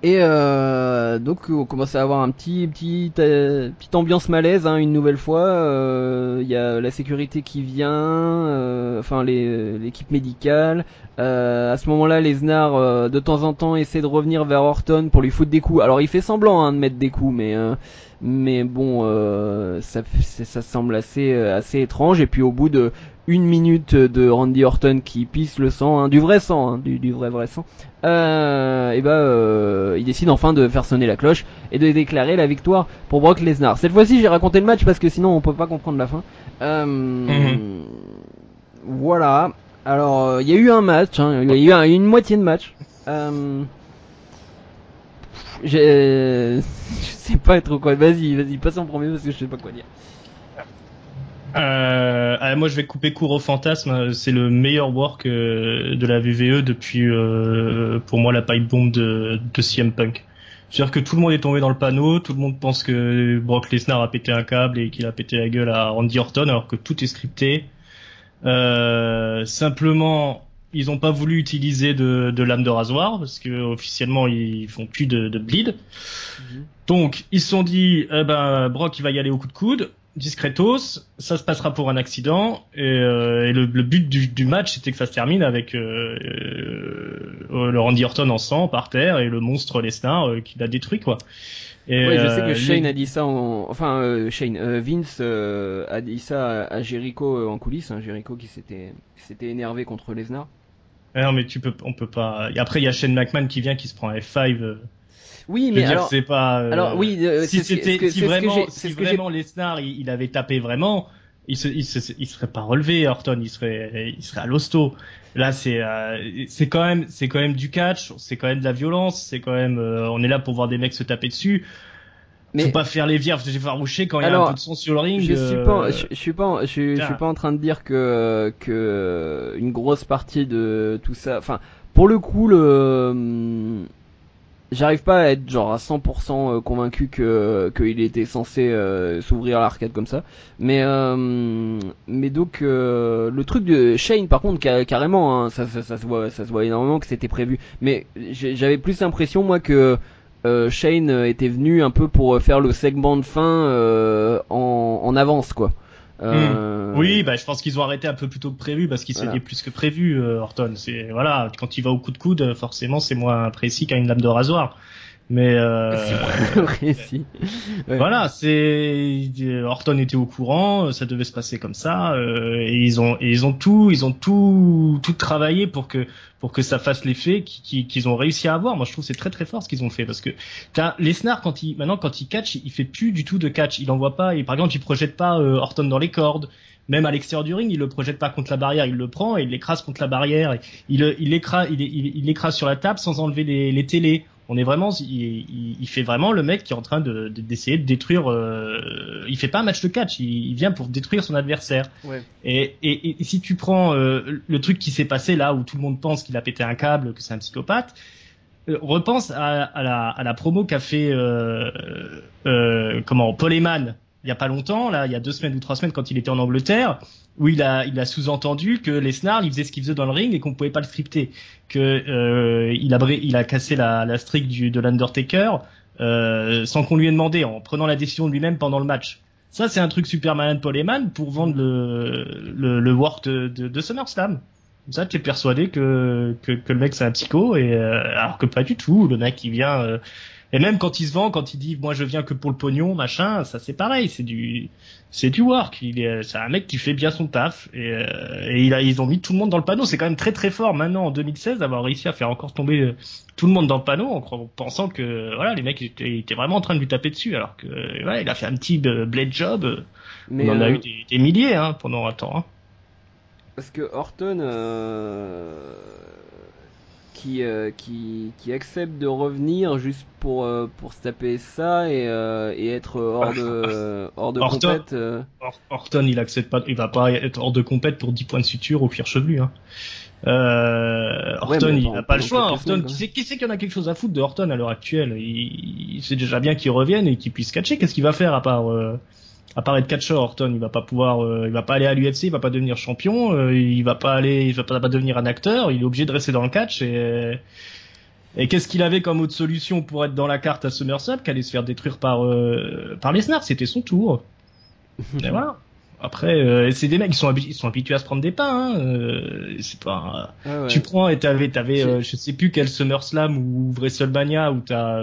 Et donc on commence à avoir un petit petit petite ambiance malaise hein, une nouvelle fois. Il y a la sécurité qui vient, enfin l'équipe médicale. à ce moment-là, Lesnar de temps en temps essaie de revenir vers Orton pour lui foutre des coups. Alors il fait semblant hein, de mettre des coups, mais mais bon, ça ça semble assez assez étrange. Et puis au bout de une minute de Randy Orton qui pisse le sang, hein, du vrai sang, hein, du, du, vrai vrai sang, euh, et euh, il décide enfin de faire sonner la cloche et de déclarer la victoire pour Brock Lesnar. Cette fois-ci j'ai raconté le match parce que sinon on peut pas comprendre la fin. Euh, mhm. Voilà. Alors euh, il y a eu un match, hein, il y a eu une moitié de match. Euh, je sais pas trop quoi. Vas-y, vas-y, passe en premier parce que je sais pas quoi dire. Euh, ah, moi, je vais couper court au fantasme. C'est le meilleur work euh, de la VVE depuis, euh, pour moi, la pipe bomb de, CM Punk. C'est-à-dire que tout le monde est tombé dans le panneau, tout le monde pense que Brock Lesnar a pété un câble et qu'il a pété la gueule à Randy Orton, alors que tout est scripté. Euh, simplement, ils n'ont pas voulu utiliser de, de lame de rasoir parce que officiellement ils font plus de, de bleed. Mhm. Donc ils se sont dit, eh ben Brock il va y aller au coup de coude discretos, ça se passera pour un accident et, euh, le, but du, match c'était que ça se termine avec euh, euh, le Randy Orton en sang par terre et le monstre Lesnar qui l'a détruit quoi. Et, je sais que Shane a dit ça, en... enfin Shane, Vince a dit ça à, Jericho en coulisses, hein, Jericho qui s'était s'était énervé contre Lesnar. Non mais tu peux, on peut pas. Et après il y a Shane McMahon qui vient qui se prend un F5 oui, mais alors, c'est pas. Euh, alors oui, euh, si c'était, si vraiment, si vraiment Lesnar il, il, avait tapé vraiment, il se, il se, il serait pas relevé Orton, il serait, il serait à l'hosto. Là, c'est, euh, c'est quand même, c'est quand même du catch, c'est quand même de la violence, c'est quand même, on est là pour voir des mecs se taper dessus. Mais faut pas faire les vierges effarouchées quand il y a un peu de son sur le ring. Je suis pas, je, suis pas, je, je, suis pas en train de dire que que une grosse partie de tout ça, enfin, pour le coup, le j'arrive pas à être genre à 100% euh, convaincu que qu'il était censé euh, s'ouvrir l'arcade comme ça mais euh, mais donc le truc de Shane par contre carrément hein, ça, ça, ça, se voit ça se voit énormément que c'était prévu mais j'avais plus l'impression moi que euh, Shane était venu un peu pour faire le segment de fin en, en, avance, quoi. Hmm. Oui, bah je pense qu'ils ont arrêté un peu plus tôt que prévu parce qu'il voilà. plus que prévu. Orton, c'est voilà, quand il va au coup de coude, forcément c'est moins précis qu'à une lame de rasoir. Mais euh, voilà, c'est Horton était au courant, ça devait se passer comme ça, euh, et ils ont et ils ont tout, ils ont tout tout travaillé pour que pour que ça fasse l'effet qu'ils ont réussi à avoir. Moi, je trouve c'est très très fort ce qu'ils ont fait parce que as Lesnar quand il maintenant quand il catch, il fait plus du tout de catch, il envoie pas, et par exemple il projette pas euh, Horton dans les cordes même à l'extérieur du ring, il le projette pas contre la barrière, il le prend et il l'écrase contre la barrière. Et il, il l'écrase, il, il, l'écrase sur la table sans enlever les, les télés. On est vraiment, il, il, fait vraiment le mec qui est en train de, d'essayer de, détruire. Euh, il fait pas un match de catch, il, vient pour détruire son adversaire. Ouais. Et, et, et, si tu prends euh, le truc qui s'est passé là où tout le monde pense qu'il a pété un câble, que c'est un psychopathe, euh, repense à, à, la, à la promo qu'a fait euh, comment Paul Heyman il y a pas longtemps, là, il y a deux semaines ou trois semaines quand il était en Angleterre, où il a, il a sous-entendu que Lesnar, il faisait ce qu'il faisait dans le ring et qu'on pouvait pas le scripter, que euh, il a, il a cassé la, la streak du, de l'Undertaker euh, sans qu'on lui ait demandé, en prenant la décision lui-même pendant le match. Ça, c'est un truc super malin de Paul Heyman pour vendre le, le, le work de, de, de SummerSlam. Ça, tu es persuadé que, que, que le mec c'est un psycho, et euh, alors que pas du tout. Le mec, il vient euh, et même quand il se vend, quand il dit moi je viens que pour le pognon, machin, ça c'est pareil, c'est du c'est du work. Il est c'est un mec qui fait bien son taf et, euh, et il a, ils ont mis tout le monde dans le panneau. C'est quand même très très fort maintenant en 2016 d'avoir réussi à faire encore tomber euh, tout le monde dans le panneau en, pensant que voilà les mecs étaient, vraiment en train de lui taper dessus alors que voilà, il a fait un petit euh, blade job. Mais On en a eu des, milliers hein, pendant un temps. Hein. Parce que Horton qui, euh, qui, qui accepte de revenir juste pour, euh, pour se taper ça et, euh, et être hors de, hors de Orton, compète. Orton, il accepte pas, il va pas être hors de compète pour 10 points de suture au cuir chevelu. Hein. Orton, il n'a pas le choix. Orton, qui sait, qui sait qu'il y en a quelque chose à foutre de Orton à l'heure actuelle? Il, il, C'est déjà bien qu'il revienne et qu'il puisse catcher. Qu'est-ce qu'il va faire à part à part être catcheur, Orton, il va pas pouvoir, euh, il va pas aller à l'UFC, il va pas devenir champion, euh, il va pas aller, il va pas, devenir un acteur, il est obligé de rester dans le catch et et qu'est-ce qu'il avait comme autre solution pour être dans la carte à SummerSlam qu'aller se faire détruire par euh, par Lesnar, c'était son tour. et voilà. Après, c'est des mecs sont, ils sont habitués à se prendre des pains. Hein. c'est pas. Tu prends et t'avais, t'avais, je sais plus quel SummerSlam ou WrestleMania où t'as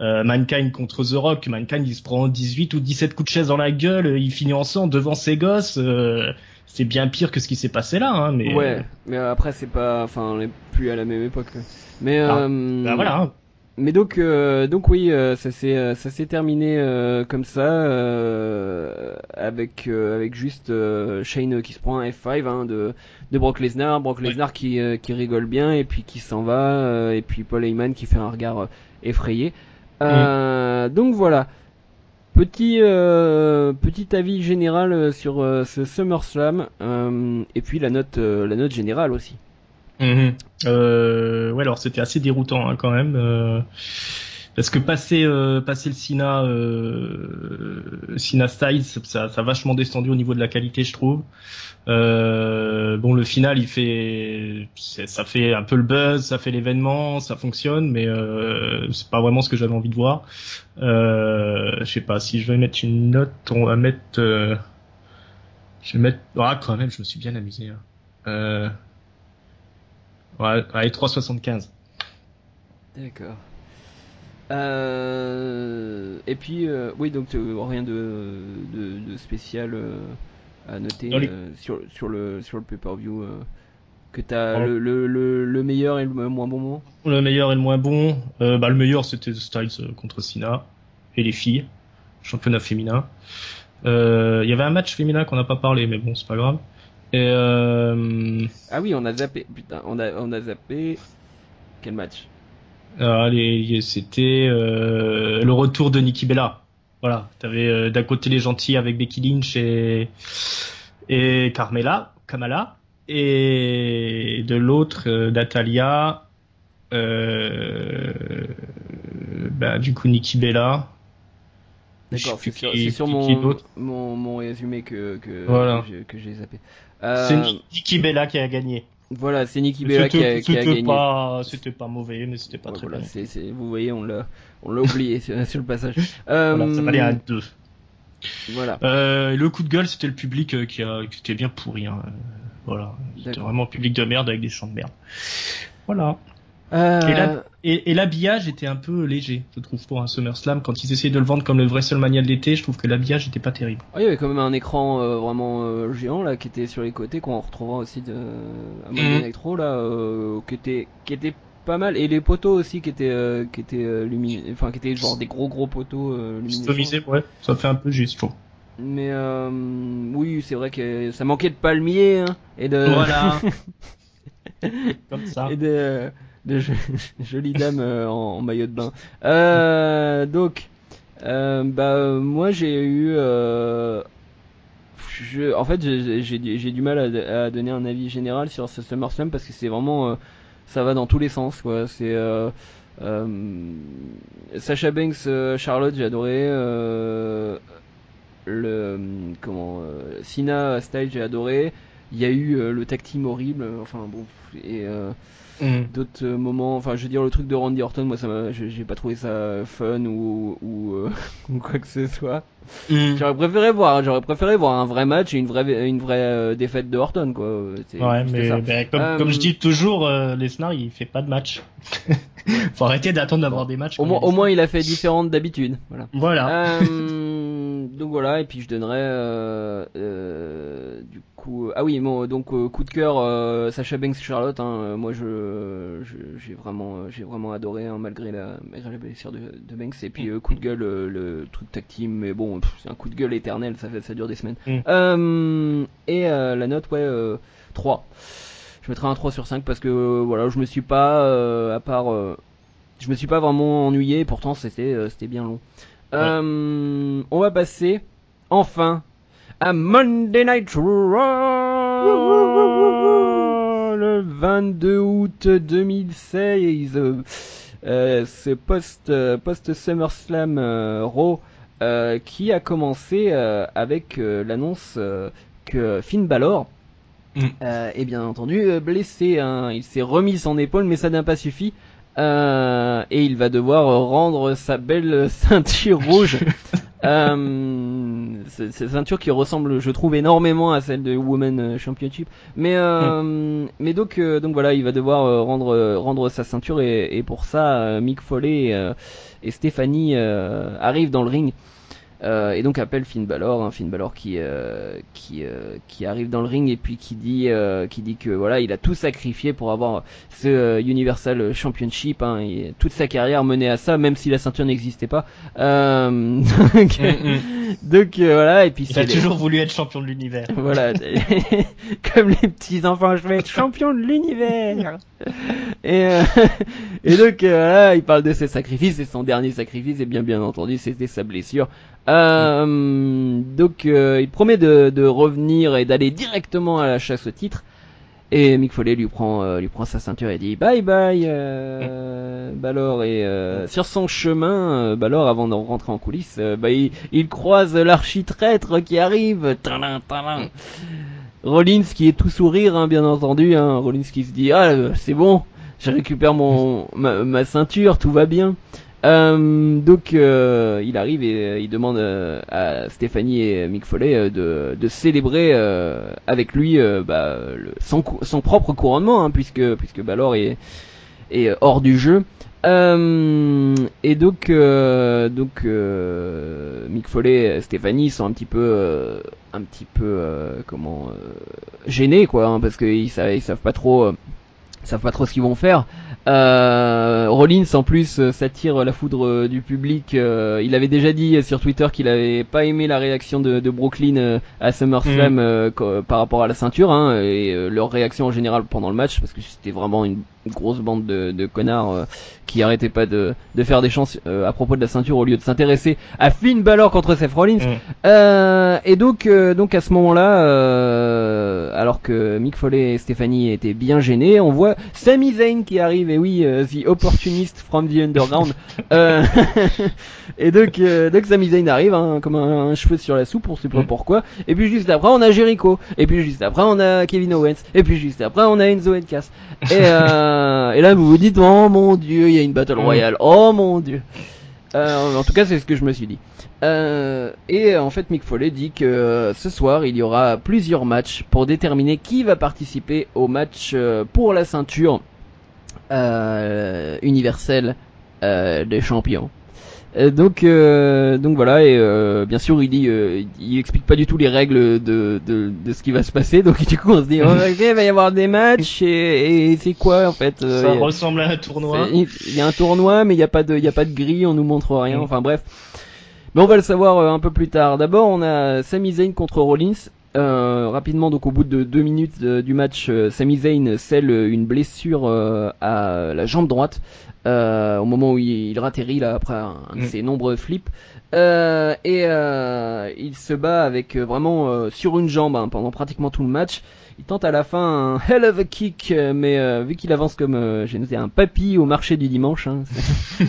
euh, Mankind contre The Rock, Mankind il se prend 18 ou 17 coups de chaise dans la gueule, euh, il finit en sang devant ses gosses. Euh, c'est bien pire que ce qui s'est passé là, hein, mais. Ouais, mais après c'est pas, enfin on est plus à la même époque. Mais ah, bah voilà. Hein. Mais donc, donc oui, ça s'est, ça s'est terminé comme ça, avec avec juste Shane qui se prend un F5 hein, de de Brock Lesnar, Brock Lesnar qui qui rigole bien et puis qui s'en va, et puis Paul Heyman qui fait un regard effrayé. Euh, donc voilà. Petit, euh, petit avis général euh, sur ce SummerSlam et puis la note, la note générale aussi. Mhm. ouais, alors c'était assez déroutant hein, quand même. Parce que passer, passer le Sina, Sina Style, ça, a vachement descendu au niveau de la qualité, je trouve. Euh, bon, le final, il fait, ça fait un peu le buzz, ça fait l'événement, ça fonctionne, mais euh, c'est pas vraiment ce que j'avais envie de voir. Euh, je sais pas si je vais mettre une note, on va mettre, euh, je vais mettre, ah quand même, je me suis bien amusé. Hein. Euh, ouais, allez 3,75. D'accord. Euh, et puis, euh, oui, donc rien de, de, de spécial à noter euh, sur, sur le, sur le pay-per-view euh, que tu as le, le, le, meilleur et le moins bon moment? Le meilleur et le moins bon. Euh, bah, le meilleur, c'était Styles contre Sina et les filles, championnat féminin. Il y avait un match féminin qu'on n'a pas parlé, mais bon, c'est pas grave. Et Ah oui, on a zappé. Putain, on a, on a zappé. Quel match? C'était le retour de Nikki Bella. Voilà, t'avais euh, d'un côté les gentils avec Becky Lynch et, et Carmela, Kamala, et de l'autre euh, Natalia, euh, bah, du coup Nikki Bella. D'accord, c'est sur, mon, mon, mon, résumé que, que, que j'ai zappé. Euh... C'est Nikki Bella qui a gagné. Voilà, c'est Nikki Bella qui a, qui a C'était gagné. pas, c'était pas mauvais, mais c'était pas Ouais, très voilà, c'est- vous voyez, on l'a, on l'a oublié sur, le passage. Euh, Voilà, ça valait un 2. Voilà. Euh, le coup de gueule, c'était le public euh, qui, a, qui était bien pourri. Hein. Voilà, c'était vraiment un public de merde avec des chants de merde. Voilà. Euh, Et là- Et, et l'habillage était un peu léger, je trouve, pour un SummerSlam. Quand ils essayaient de le vendre comme le WrestleMania de l'été, je trouve que l'habillage était pas terrible. ah, il y avait quand même un écran euh, vraiment euh, géant là qui était sur les côtés qu'on retrouvera aussi de à Monday Mhm. Nitro là, euh, qui était qui était pas mal et les poteaux aussi qui étaient qui étaient lumineux, enfin qui étaient genre des gros gros poteaux lumineux. Customisé, ouais, ça fait un peu juste, je trouve. Mais oui, c'est vrai que ça manquait de palmiers hein, et de Voilà. comme ça. et de, de jo- jolies dames euh, en, en maillot de bain. Euh, donc, euh, bah moi j'ai eu, euh, je, en fait j'ai du mal à, à donner un avis général sur ce SummerSlam parce que c'est vraiment, euh, ça va dans tous les sens quoi. C'est euh, Sacha Banks, Charlotte, j'ai adoré. euh, le comment Sina Style j'ai adoré il y a eu le tag team horrible enfin bon et euh, Mm. d'autres euh, moments enfin je veux dire le truc de Randy Orton moi ça m'a j'ai pas trouvé ça fun ou ou, euh, ou quoi que ce soit Mm. j'aurais préféré voir j'aurais préféré voir un vrai match et une vraie une vraie euh, défaite de Orton quoi Ouais, mais ça. ben, comme, Euh, comme je dis toujours, euh, Lesnar il fait pas de match. Faut arrêter d'attendre d'avoir des matchs. au moins au moins il a fait différente d'habitude voilà Voilà. Euh, donc voilà, et puis je donnerais euh, euh, coup. Ah oui, bon, donc euh, coup de cœur, euh, Sacha Banks Charlotte. Hein, euh, moi, je j'ai vraiment euh, j'ai vraiment adoré hein, malgré la malgré la blessure de, de Banks. Et puis euh, coup de gueule, euh, le truc team, mais bon, c'est un coup de gueule éternel, ça ça dure des semaines. Mm. Euh, et euh, la note, ouais, euh, 3 Je mettrais un 3 sur 5 parce que euh, voilà, je me suis pas euh, à part euh, je me suis pas vraiment ennuyé, pourtant c'était euh, c'était bien long. Euh, on va passer enfin à Monday Night Raw le 22 août 2016. Euh, ce post euh, post SummerSlam euh, Raw euh, qui a commencé avec l'annonce que Finn Balor Mm. est bien entendu blessé. hein. Il s'est remis son épaule, mais ça n'a pas suffi. Et il va devoir rendre sa belle ceinture rouge. euh, c'est- ceinture qui ressemble, je trouve, énormément à celle de Women Championship. Mais euh, mais donc euh, donc voilà, il va devoir euh, rendre euh, rendre sa ceinture et, et pour ça, euh, Mick Foley euh, et Stéphanie euh, arrivent dans le ring. Euh, et donc appelle Finn Balor, hein, Finn Balor qui euh, qui euh, qui arrive dans le ring et puis qui dit euh, qui dit que voilà il a tout sacrifié pour avoir ce euh, Universal Championship, hein, et toute sa carrière menée à ça, même si la ceinture n'existait pas. Euh, donc, Mm, mm. donc, euh, voilà et puis Il a toujours voulu être champion de l'univers. voilà, comme les petits enfants, je vais être champion de l'univers. Et, euh, et donc euh, il parle de ses sacrifices et son dernier sacrifice, et bien bien entendu, c'était sa blessure. Euh, donc euh, il promet de, de revenir et d'aller directement à la chasse au titre. Et Mick Foley lui prend euh, lui prend sa ceinture et dit bye bye euh, Balor et euh, sur son chemin Balor avant de rentrer en coulisses bah, il, il croise l'architraître qui arrive Tadam, tadam. Rollins qui est tout sourire hein, bien entendu hein. Rollins qui se dit ah c'est bon je récupère mon ma, ceinture tout va bien euh, donc euh, il arrive et euh, il demande euh, à Stéphanie et Mick Foley euh, de, de célébrer avec lui bah, son, son propre couronnement hein, puisque puisque Balor est, est hors du jeu. Et donc donc Mick Foley et Stéphanie sont un petit peu un petit peu comment gênés quoi hein, parce qu'ils savent ils savent pas trop savent pas trop ce qu'ils vont faire. Euh, Rollins en plus euh, s'attire la foudre euh, du public. euh, il avait déjà dit euh, sur Twitter qu'il avait pas aimé la réaction de, de Brooklyn euh, à SummerSlam euh, co- par rapport à la ceinture hein, et euh, leur réaction en général pendant le match parce que c'était vraiment une grosse bande de, de connards euh, qui arrêtaient pas de, de faire des chances euh, à propos de la ceinture au lieu de s'intéresser à Finn Balor contre Seth Rollins. Mm. Euh, et donc, donc à ce moment-là, alors que Mick Foley et Stéphanie étaient bien gênés, on voit Sami Zayn qui arrive. Et oui, the opportunist from the underground. Et donc, donc Sami Zayn arrive hein, comme un, un cheveu sur la soupe, on sait pas Mm. pourquoi. Et puis juste après, on a Jericho. Et puis juste après, on a Kevin Owens. Et puis juste après, on a Enzo et Cass. Et, euh, et là, vous vous dites, oh mon dieu, il y a une battle Mm. royale. Oh mon dieu. Euh, en tout cas, c'est ce que je me suis dit. Euh, et euh, en fait, Mick Foley dit que euh, ce soir, il y aura plusieurs matchs pour déterminer qui va participer au match euh, pour la ceinture euh, universelle euh, des champions. Euh, donc, euh, donc voilà, et euh, bien sûr, il dit, euh, il explique pas du tout les règles de, de, de ce qui va se passer. Donc, du coup, on se dit, oh, ok, il va y avoir des matchs et, et c'est quoi en fait Ça ressemble à un tournoi. il y a un tournoi, mais il n'y a pas de, il y a pas de grille, on nous montre rien. Mm. Enfin bref. Mais on va le savoir un peu plus tard. D'abord, on a Sami Zayn contre Rollins. Rapidement, donc au bout de deux minutes du match, Sami Zayn scelle une blessure à la jambe droite euh, au moment où il, il ratterrit là après un, un de Mm. ses nombreux flips. Euh, et euh, il se bat avec euh, vraiment euh, sur une jambe hein, pendant pratiquement tout le match. Il tente à la fin un hell of a kick, mais euh, vu qu'il avance comme euh, j'ai noté un papy au marché du dimanche, hein,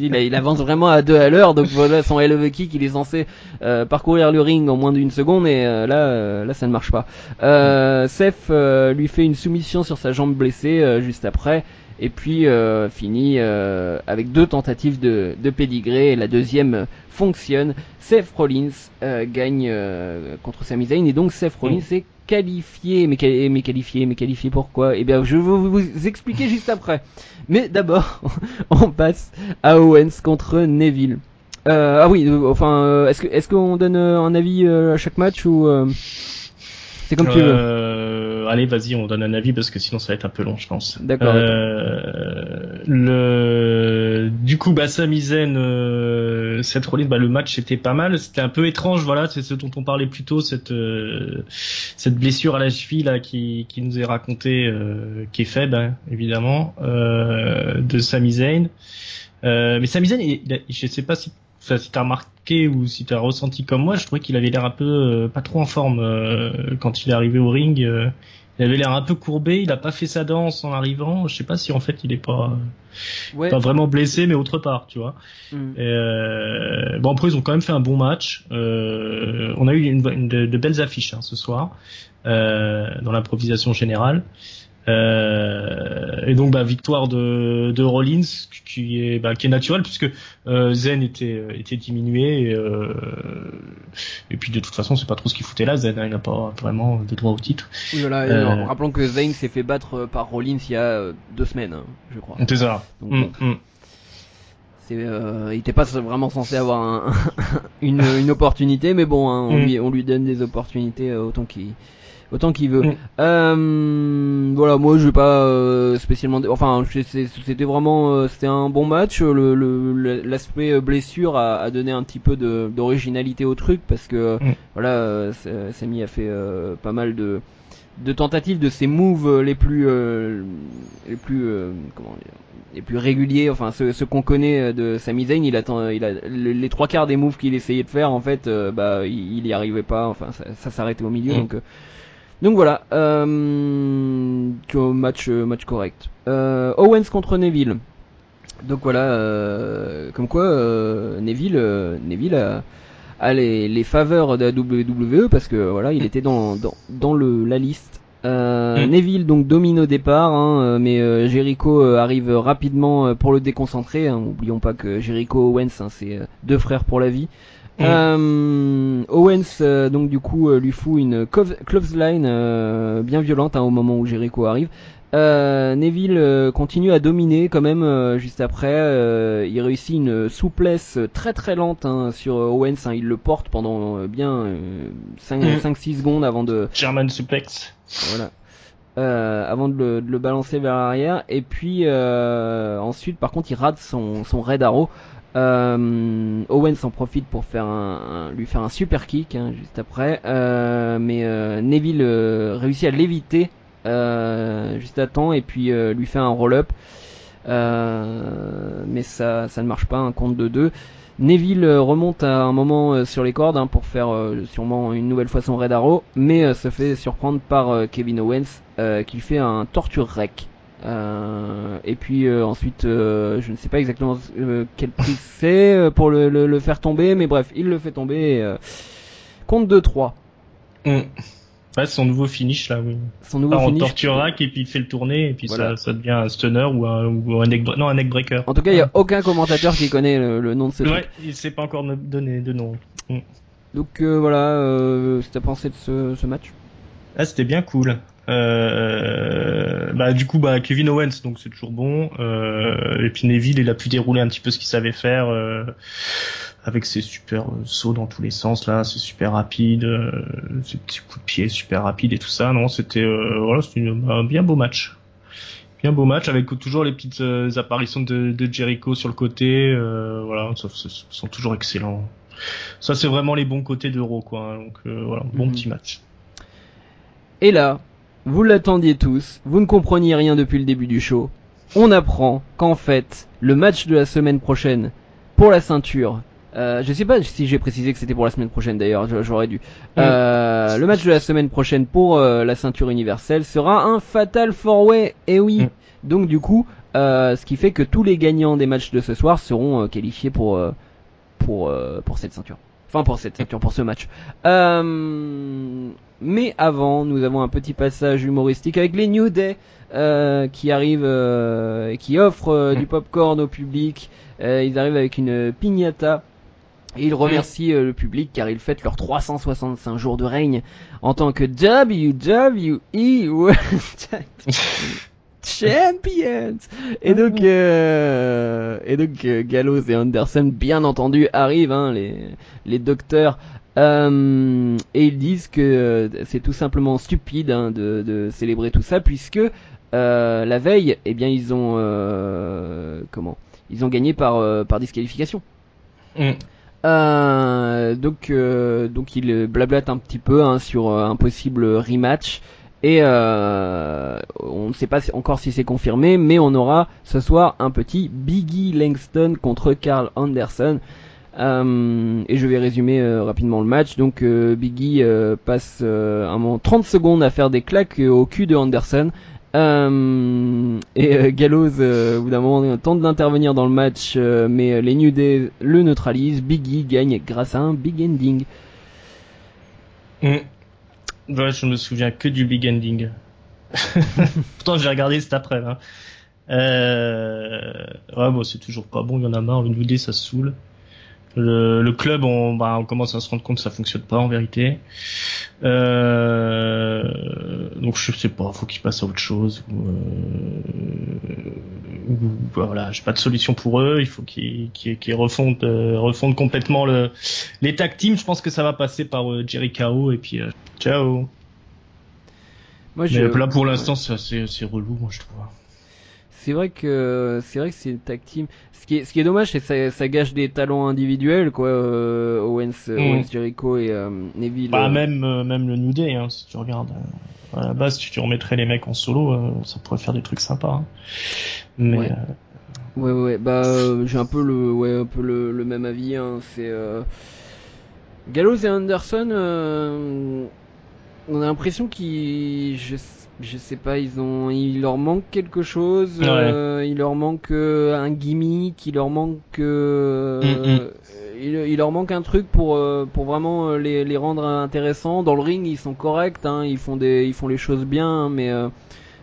il, avance vraiment à deux à l'heure, donc voilà son hell of a kick, il est censé euh, parcourir le ring en moins d'une seconde, et euh, là, là ça ne marche pas. Euh, Seth euh, lui fait une soumission sur sa jambe blessée euh, juste après. Et puis euh, finit euh, avec deux tentatives de, de pédigré. Et la deuxième fonctionne. Seth Rollins euh, gagne euh, contre Sami Zayn et donc Seth Rollins est qualifié. Mais, quali- mais qualifié, mais qualifié pourquoi? Eh bien, je vais vous, expliquer juste après. Mais d'abord, on passe à Owens contre Neville. Ah oui, enfin, est-ce que est-ce qu'on donne un avis à chaque match ou c'est comme tu veux? Euh, allez, vas-y, on donne un avis parce que sinon ça va être un peu long, je pense. D'accord, Euh, le, du coup, bah, Sami Zayn, euh, cette Rollins, bah, le match était pas mal. C'était un peu étrange, voilà, c'est ce dont on parlait plus tôt, cette euh, cette blessure à la cheville là qui qui nous est racontée, euh, qui est faible, hein, évidemment, euh, de Sami Zayn. Euh, mais Sami Zayn, il, il a- je sais pas si Enfin, si t'as remarqué ou si t'as ressenti comme moi, je trouvais qu'il avait l'air un peu euh, pas trop en forme euh, quand il est arrivé au ring. euh, il avait l'air un peu courbé, il a pas fait sa danse en arrivant. Je sais pas si en fait il est pas Ouais. pas vraiment blessé, mais autre part, tu vois. Mm. Et, euh, bon après ils ont quand même fait un bon match. Euh, on a eu une, une de, de belles affiches hein, ce soir euh, dans l'improvisation générale. Euh, et donc bah, victoire de, de Rollins qui est bah, qui est naturelle puisque euh, Zen était était diminué et, euh, et puis de toute façon c'est pas trop ce qu'il foutait là Zen hein, il n'a pas vraiment de droit au titre. Oui, voilà, et Euh, alors, rappelons que Zayn s'est fait battre euh, par Rollins il y a euh, deux semaines, hein, je crois. C'est ça. Donc, Mm, bon, mm. c'est, euh, il était pas vraiment censé avoir un, une, une opportunité, mais bon, hein, on, Mm. lui, on lui donne des opportunités euh, autant qu'il autant qu'il veut. Mm. Euh, voilà, moi je vais pas euh, spécialement, enfin c'était vraiment, euh, c'était un bon match. Le l'aspect euh, blessure a, a donné un petit peu de d'originalité au truc parce que Mm. voilà, Sa- Sami a fait pas mal de de tentatives de ses moves les plus euh, les plus euh, comment dire, les plus réguliers enfin ceux qu'on connaît de Sami Zayn il attend il a le- les trois quarts des moves qu'il essayait de faire en fait euh, bah il, il y arrivait pas enfin ça, ça s'arrêtait au milieu Mm. donc donc voilà euh, match euh, match correct euh, Owens contre Neville donc voilà euh, comme quoi Neville Neville a a les, les faveurs de la WWE parce que voilà il était dans dans, dans le la liste Mm. Neville donc domine au départ hein, mais Jericho arrive rapidement pour le déconcentrer hein. oublions pas que Jericho Owens hein, c'est deux frères pour la vie Mm. euh, Owens euh, donc du coup euh, lui fout une clothesline euh, bien violente hein, au moment où Jericho arrive euh, Neville euh, continue à dominer quand même euh, juste après. euh, il réussit une souplesse très très lente hein, sur Owens. hein, il le porte pendant euh, bien Mm. 5-6 secondes avant de German suplex. voilà. Euh, avant de le, de le balancer vers l'arrière. Et puis euh, ensuite, par contre, il rate son, son Red Arrow. Euh, Owens en profite pour lui faire un super kick hein, juste après. Euh, mais euh, Neville réussit à l'éviter juste à temps et puis lui fait un roll-up. mais ça, ne marche pas, un compte de 2. Neville remonte à un moment sur les cordes hein, pour faire sûrement une nouvelle fois son Red Arrow, mais se fait surprendre par Kevin Owens qui fait un torture rec. Euh, et puis euh, ensuite, euh, je ne sais pas exactement quel prix c'est pour le, le, faire tomber, mais bref, il le fait tomber. compte 2-3. Mm. Ouais, son nouveau finish là, oui. Son nouveau finish. On torture rack et puis il fait le tourner et puis ça, ça, devient un stunner ou un, ou un, neck, non, un neck breaker. En tout cas, il n'y a aucun commentateur qui connaît le, nom de ce ouais, truc. il s'est pas encore donné de nom. Mm. Donc voilà, euh, ce que pensé de ce, ce match Ah, c'était bien cool. Euh, bah du coup bah Kevin Owens donc c'est toujours bon euh, et puis Neville il a pu dérouler un petit peu ce qu'il savait faire euh, avec ses super euh, sauts dans tous les sens là c'est super rapide euh, ses petits coups de pied super rapides et tout ça non c'était euh, voilà c'était un bien beau match bien beau match avec toujours les petites apparitions de, de, Jericho sur le côté voilà ça, ça, sont toujours excellents ça c'est vraiment les bons côtés d'Euro quoi hein. donc voilà bon mhm. petit match et là vous l'attendiez tous, vous ne compreniez rien depuis le début du show. On apprend qu'en fait, le match de la semaine prochaine pour la ceinture, euh, je sais pas si j'ai précisé que c'était pour la semaine prochaine d'ailleurs, j'aurais dû. Mm. Euh, le match de la semaine prochaine pour euh, la ceinture universelle sera un Fatal Four Way, et oui. Mm. Donc du coup, euh, ce qui fait que tous les gagnants des matchs de ce soir seront qualifiés pour pour pour cette ceinture. Enfin pour cette ceinture, pour ce match. Euh, mais avant, nous avons un petit passage humoristique avec les New Day euh, qui arrivent euh, et qui offrent du popcorn au public. ils arrivent avec une piñata et ils remercient le public car ils fêtent leurs 365 jours de règne en tant que WWE Champions. Et donc, et donc Gallows et Anderson, bien entendu, arrivent, hein, les les docteurs euh, et ils disent que euh, c'est tout simplement stupide hein, de, de, célébrer tout ça puisque euh, la veille, eh bien ils ont euh, comment? Ils ont gagné par euh, par disqualification. Mm. donc donc ils blablatent un petit peu hein, sur un possible rematch. Et on ne sait pas encore si c'est confirmé, mais on aura ce soir un petit Biggie Langston contre Carl Anderson. Euh, et je vais résumer euh, rapidement le match. Donc euh, Biggie passe un moment 30 secondes à faire des claques au cul de Anderson. et Gallows, au bout d'un moment, tente d'intervenir dans le match, mais les New Day le neutralisent. Biggie gagne grâce à un big ending. Mm. Je me souviens que du big ending. Pourtant, j'ai regardé cet après. Hein. Ouais, bon, c'est toujours pas bon. Il y en a marre. Le New Day, ça saoule. Le, club, on, bah, on commence à se rendre compte que ça fonctionne pas en vérité. Euh, donc je sais pas, faut qu'il passe à autre chose. Ou, euh, voilà, j'ai pas de solution pour eux. Il faut qu'ils qu refondent, euh, refondent complètement le, les tag teams. Je pense que ça va passer par euh, Jerry Kao et puis euh, ciao. Moi, je... Mais là pour l'instant c'est relou, moi je trouve c'est vrai que c'est vrai que c'est une tag team. Ce qui est, ce qui est dommage, c'est que ça, ça gâche des talents individuels, quoi. Euh, Owens, mm. Owens, Jericho et euh, Neville. Bah, euh. même, même le New Day, hein, si tu regardes. à la base, si tu remettrais les mecs en solo, ça pourrait faire des trucs sympas. Hein. Mais. Ouais. ouais, ouais, bah j'ai un peu le, ouais, un peu le, le même avis. Hein. C'est Gallows et Anderson. on a l'impression qu'ils, je je sais pas, ils ont, il leur manque quelque chose, euh, il leur manque euh, un gimmick, il leur manque, euh, mm, mm. il, leur manque un truc pour pour vraiment les, les rendre intéressants. Dans le ring, ils sont corrects, hein, ils font des, ils font les choses bien, mais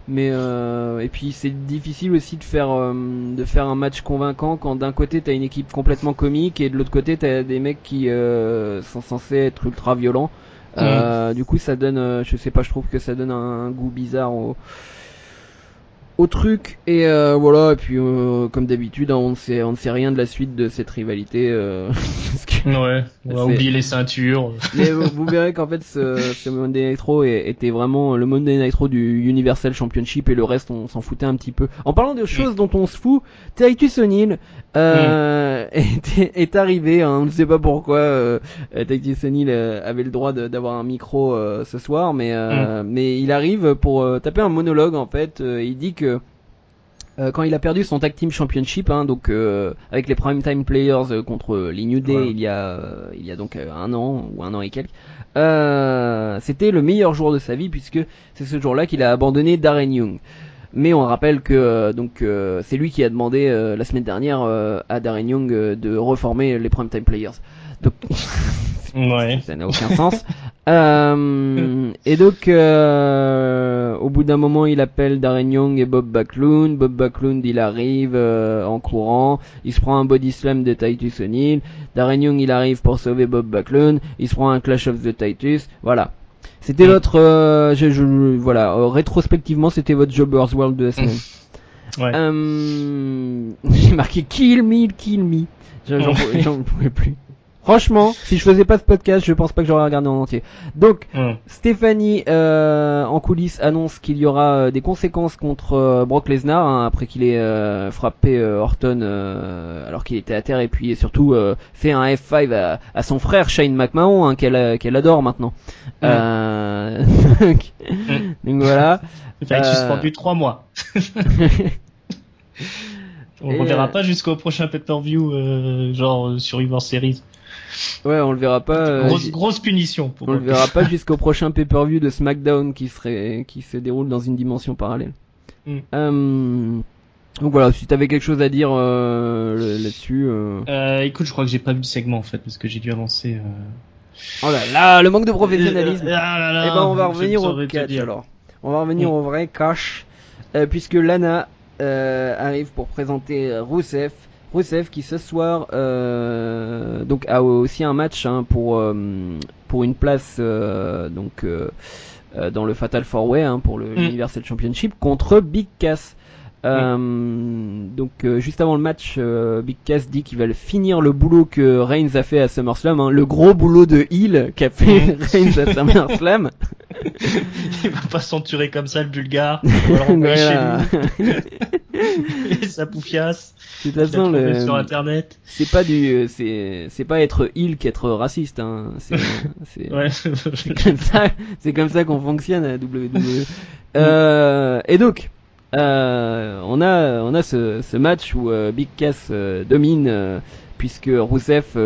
mais et puis c'est difficile aussi de faire de faire un match convaincant quand d'un côté t'as une équipe complètement comique et de l'autre côté t'as des mecs qui sont censés être ultra violents. Euh, du coup, ça donne, euh, je sais pas, je trouve que ça donne un, goût bizarre au, au truc et euh, voilà et puis euh, comme d'habitude hein, on ne sait on ne sait rien de la suite de cette rivalité euh, Ouais, on va oublier les ceintures. mais vous, vous verrez qu'en fait ce, ce Monday est- était vraiment le Monday Night Raw du Universal Championship et le reste on s'en foutait un petit peu. En parlant de choses dont on se fout Titus O'Neil euh, est, est arrivé hein, on ne sait pas pourquoi euh, Titus O'Neil euh, avait le droit d'avoir un micro euh, ce soir mais euh, mais il arrive pour taper un monologue en fait Euh, il dit que euh, quand il a perdu son tag team championship, hein, donc euh, avec les primetime players euh, contre les New Day Ouais. il y a il y a donc un an ou un an et quelques, c'était le meilleur jour de sa vie puisque c'est ce jour-là qu'il a abandonné Darren Young. Mais on rappelle que donc c'est lui qui a demandé la semaine dernière à Darren Young de reformer les primetime players. Donc Ouais. ça n'a aucun sens. Euh, et donc, euh, au bout d'un moment, il appelle Darren Young et Bob Backlund. Bob Backlund, il arrive euh, en courant. Il se prend un body slam de Titus O'Neil. Darren Young, il arrive pour sauver Bob Backlund. Il se prend un clash of the Titus. Voilà. C'était Mm. votre, euh, je, je- voilà, euh, rétrospectivement, c'était votre Jobbers World de la semaine. Ouais. Euh, J'ai marqué kill me, kill me. J'en pouvais plus. Franchement, si je faisais pas ce podcast, je pense pas que j'aurais regardé en entier. Donc, Hum. Stéphanie euh, en coulisses annonce qu'il y aura euh, des conséquences contre euh, Brock Lesnar hein, après qu'il ait euh, frappé euh, Orton euh, alors qu'il était à terre et puis et surtout euh, fait un F5 à, à son frère Shane McMahon hein, qu'elle qu'elle adore maintenant. Mm. Euh, donc, donc voilà. Il va être Euh, suspendu trois mois. On ne reverra euh, pas jusqu'au prochain pay-per-view, euh, genre euh, Survivor Series. Ouais, on le verra pas. euh, grosse, punition pour on le verra pas jusqu'au prochain pay-per-view de SmackDown qui serait qui se déroule dans une dimension parallèle. Mm. Euh, donc voilà, si t'avais quelque chose à dire euh, là-dessus. euh, écoute, je crois que j'ai pas vu le segment en fait parce que j'ai dû avancer. Oh là là, le manque de professionnalisme. Ah là là, Eh ben on va revenir au catch alors. On va revenir Mm. au vrai cash puisque Lana arrive pour présenter euh, Rusev. Rusev qui ce soir euh, donc a aussi un match hein, pour euh, pour une place euh, donc euh, euh, dans le Fatal Four Way hein, pour le Mm. Universal Championship contre Big Cass. Euh, donc euh, juste avant le match, euh, Big Cass dit qu'il va le finir le boulot que Reigns a fait à SummerSlam, hein, le gros boulot de heel qu'a fait Reigns à SummerSlam. Il va pas s'enturer comme ça le bulgare. Voilà. Et sa poufiasse. De toute façon, le- sur internet. c'est pas du, c'est, c'est pas être heel qu'être raciste. Hein. C'est, c'est, Ouais. c'est comme ça, c'est comme ça qu'on fonctionne à WWE. Et donc, euh, on a, on a ce, ce match où euh, Big Cass euh, domine. Puisque Rousseff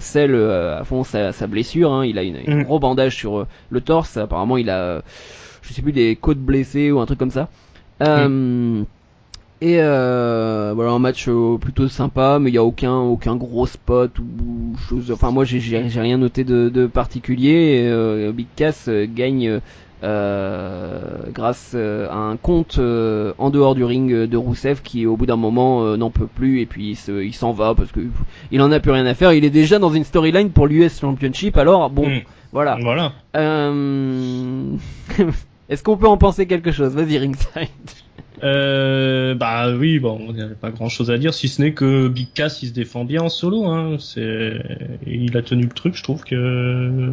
scelle à fond sa, sa blessure, hein. il a une, un Mm. gros bandage sur le torse. Apparemment, il a, je sais plus, des côtes blessées ou un truc comme ça. Euh, et voilà un match plutôt sympa, mais il y a aucun aucun gros spot ou chose. Enfin moi j'ai rien noté de, de particulier. Et, Big Cass gagne grâce euh, à un compte euh, en dehors du ring euh, de Rousseff qui au bout d'un moment euh, n'en peut plus et puis il se- il s'en va parce que il en a plus rien à faire. Il est déjà dans une storyline pour l'US Championship. Alors bon Mm. voilà. Voilà. Euh... Est-ce qu'on peut en penser quelque chose? Vas-y Ringside. Euh, bah oui, bon, il n'y a pas grand chose à dire, si ce n'est que Big Cass il se défend bien en solo. Hein. C'est, il a tenu le truc. Je trouve que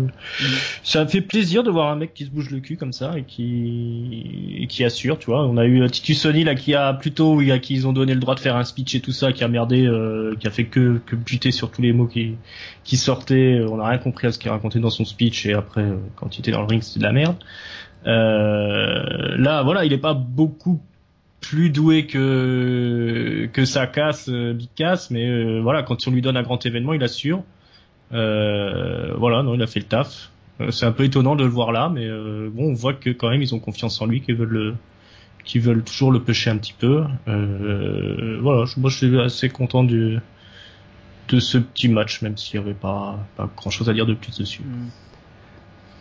ça fait plaisir de voir un mec qui se bouge le cul comme ça et qui et qui assure. Tu vois, on a eu euh, Titus là qui a plutôt, à qui ils ont donné le droit de faire un speech et tout ça, qui a merdé, euh, qui a fait que que buter sur tous les mots qui qui sortaient. On n'a rien compris à ce qu'il racontait dans son speech et après, euh, quand il était dans le ring, c'était de la merde. Euh, là, voilà, il est pas beaucoup plus doué que que casse euh, Big Cass mais euh, voilà quand on lui donne un grand événement il assure. Euh, voilà non il a fait le taf. C'est un peu étonnant de le voir là mais bon on voit que quand même ils ont confiance en lui qu'ils veulent le qu'ils veulent toujours le pêcher un petit peu. Voilà moi je suis assez content du de ce petit match même s'il y avait pas pas grand chose à dire de plus dessus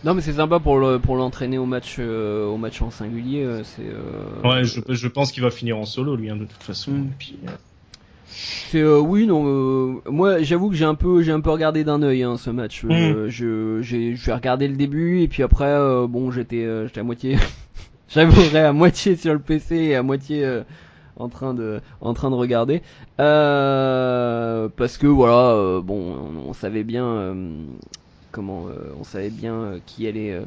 Non mais c'est sympa pour le pour l'entraîner au match euh, au match en singulier. euh, c'est euh, ouais je, je pense qu'il va finir en solo lui hein, de toute façon Mm. Puis, C'est oui non moi j'avoue que j'ai un peu j'ai un peu regardé d'un œil hein, ce match. Euh, je j'ai j'ai regardé le début et puis après bon j'étais j'étais à moitié j'avouerai à moitié sur le PC et à moitié en train de en train de regarder euh, parce que voilà euh, bon on, on savait bien euh, comment euh, on savait bien euh, qui allait euh,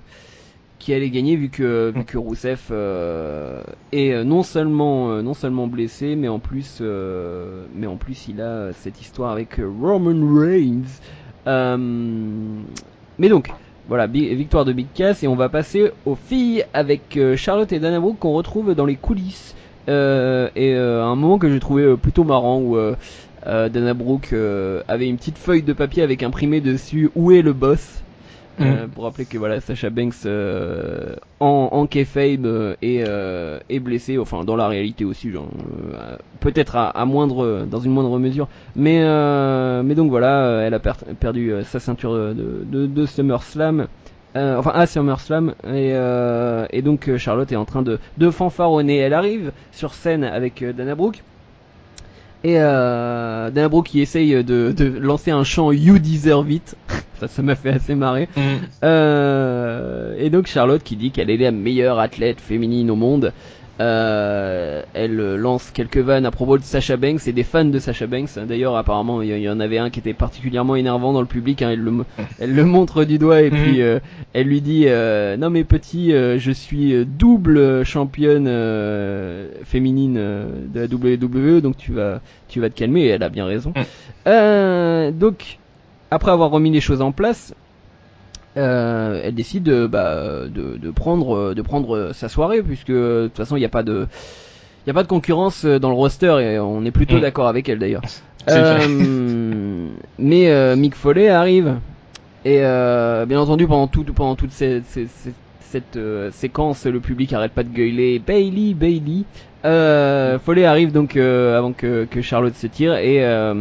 qui allait gagner vu que vu que Rousseff euh, est non seulement euh, non seulement blessé mais en plus euh, mais en plus il a cette histoire avec Roman Reigns. Mais donc voilà victoire de Big Cass et on va passer aux filles avec Charlotte et Dana Brooke qu'on retrouve dans les coulisses. Et un moment que j'ai trouvé plutôt marrant où euh, Dana Brooke euh, avait une petite feuille de papier avec imprimé dessus où est le boss. Euh, pour rappeler que voilà Sacha Banks euh, en, en kayfabe est, est blessé enfin dans la réalité aussi genre, peut-être à, à moindre dans une moindre mesure. Mais mais donc voilà elle a per- perdu sa ceinture de, de, de SummerSlam euh, enfin à SummerSlam et, euh, et donc Charlotte est en train de, de fanfaronner. Elle arrive sur scène avec Dana Brooke et euh, Dana Brooke qui essaye de, de lancer un chant You Deserve It ça ça m'a fait assez marrer Mm. euh, et donc Charlotte qui dit qu'elle est la meilleure athlète féminine au monde. Euh, elle euh, lance quelques vannes à propos de Sasha Banks et des fans de Sasha Banks. D'ailleurs, apparemment, il y, en avait un qui était particulièrement énervant dans le public. hein. Elle, le, elle le montre du doigt et puis euh, elle lui dit euh, Non mais petit, je suis double championne féminine de la WWE, donc tu vas, tu vas te calmer. Et elle a bien raison. Mm. Donc, après avoir remis les choses en place, euh, elle décide de, bah, de, de prendre euh, de prendre sa soirée puisque euh, de toute façon il n'y a pas de il y a pas de concurrence euh, dans le roster et on est plutôt Mm. d'accord avec elle d'ailleurs. Euh, mais euh, Mick Foley arrive et euh, bien entendu pendant tout pendant toute cette, cette, cette- cette, euh, séquence le public arrête pas de gueuler Bailey Bailey. Euh, Foley arrive donc euh, avant que, que Charlotte se tire et euh,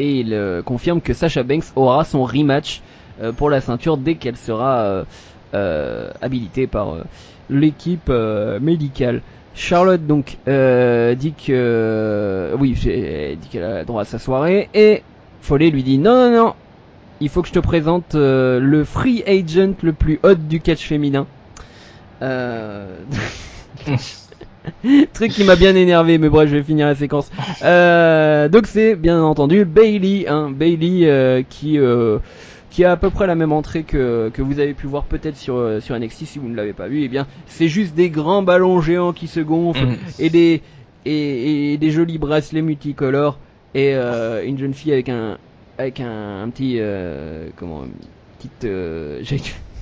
et il euh, confirme que Sasha Banks aura son rematch euh, pour la ceinture dès qu'elle sera euh, euh, habilitée par euh, l'équipe euh, médicale. Charlotte donc euh, dit que euh, oui, dit qu'elle a droit à sa soirée et Foley lui dit non non non, il faut que je te présente euh, le free agent le plus hot du catch féminin. Euh... Truc qui m'a bien énervé, mais bref, je vais finir la séquence. Euh, donc c'est bien entendu Bailey, hein, Bailey euh, qui euh, qui a à peu près la même entrée que que vous avez pu voir peut-être sur euh, sur NXT si vous ne l'avez pas vu. Et bien, c'est juste des grands ballons géants qui se gonflent Mm. et des et, et des jolis bracelets multicolores et euh, une jeune fille avec un avec un, un petit euh, comment petite euh, j'ai-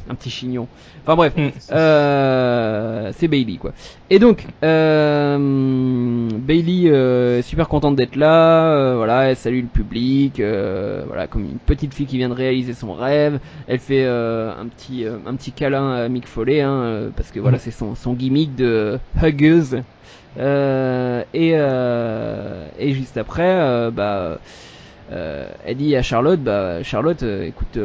un petit chignon. Enfin bref, Mm. euh, c'est Bailey quoi. Et donc euh, Bailey euh, est super contente d'être là, euh, voilà, elle salue le public, voilà comme une petite fille qui vient de réaliser son rêve. Elle fait un petit un petit câlin à Mick Foley hein, parce que voilà Mm. c'est son son gimmick de huggeuse. Et et juste après bah elle dit à Charlotte bah Charlotte écoute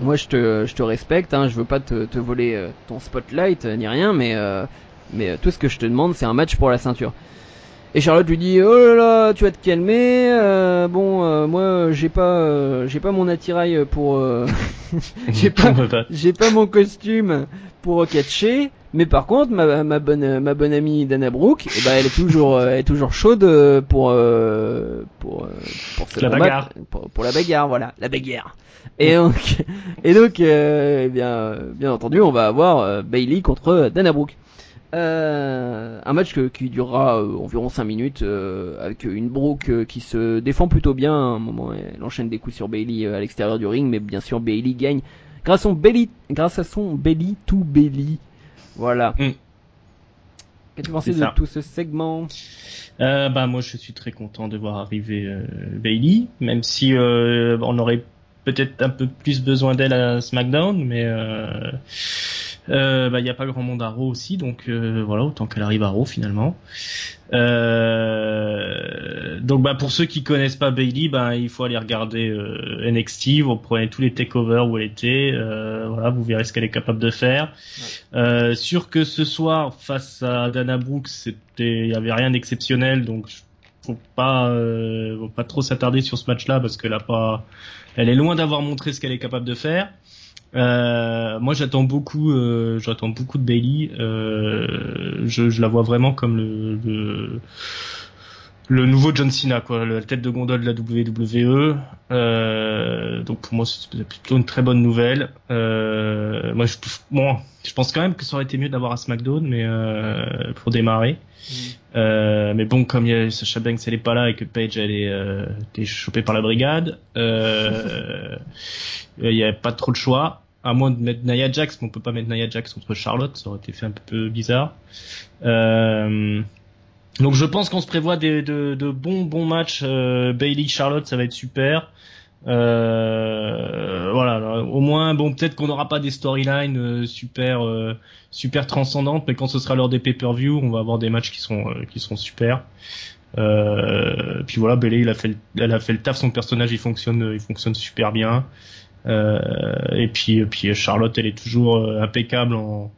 moi je te, je te respecte, hein, je veux pas te, voler euh, ton spotlight euh, ni rien, mais, euh, mais tout ce que je te demande c'est un match pour la ceinture. Et Charlotte lui dit oh là là tu vas te calmer, euh, bon euh, moi j'ai pas euh, j'ai pas mon attirail pour euh, j'ai pas j'ai pas mon costume pour catcher, mais par contre ma, ma bonne ma bonne amie Dana Brooke, eh ben elle est toujours euh, elle est toujours chaude euh, pour pour pour La combattre, bagarre. pour, pour la bagarre voilà la bagarre. Et donc et donc eh bien bien entendu on va avoir Bailey contre Dana Brooke. Euh, un match que- qui durera euh, environ 5 minutes euh, avec une Brooke qui se défend plutôt bien. À un moment, elle enchaîne des coups sur Bailey à l'extérieur du ring, mais bien sûr Bailey gagne grâce à son belly, grâce à son belly to belly. Voilà. Mm. Qu'as-tu pensé de tout ce segment? Bah moi je suis très content de voir arriver Bailey, même si on aurait peut-être un peu plus besoin d'elle à SmackDown, mais euh, bah il y a pas grand monde à Raw aussi, donc euh, voilà autant qu'elle arrive à Raw finalement. Euh, donc bah pour ceux qui connaissent pas Bailey, bah il faut aller regarder NXT, vous prenez tous les takeovers où elle était, euh, voilà vous verrez ce qu'elle est capable de faire. Euh, sûr que ce soir face à Dana Brooks, c'était, il y avait rien d'exceptionnel, donc faut pas, euh, faut pas trop s'attarder sur ce match-là parce qu'elle a pas, elle est loin d'avoir montré ce qu'elle est capable de faire. Euh, moi, j'attends beaucoup, euh, j'attends beaucoup de Bailey. Euh, je, la vois vraiment comme le, le nouveau John Cena, quoi, la tête de gondole de la WWE. Euh, donc pour moi, c'est plutôt une très bonne nouvelle. Euh, moi, je, bon, je pense quand même que ça aurait été mieux d'avoir un SmackDown, mais euh, pour démarrer. Mm. Mais bon, comme y a, Sacha Banks elle est pas là et que Paige elle est, euh, chopée par la brigade, il y a pas trop de choix. À moins de mettre Nia Jax, mais on peut pas mettre Nia Jax contre Charlotte, ça aurait été fait un peu bizarre. Euh, donc je pense qu'on se prévoit des, de, de, bons bons matchs. Euh, Bailey Charlotte, ça va être super. Euh, voilà, au moins bon peut-être qu'on n'aura pas des storylines euh, super euh, super transcendantes, mais quand ce sera l'heure des pay-per-view, on va avoir des matchs qui sont qui sont super. puis voilà, Bailey, il a fait le, elle a fait le taf, son personnage il fonctionne il fonctionne super bien. et puis puis Charlotte, elle est toujours impeccable en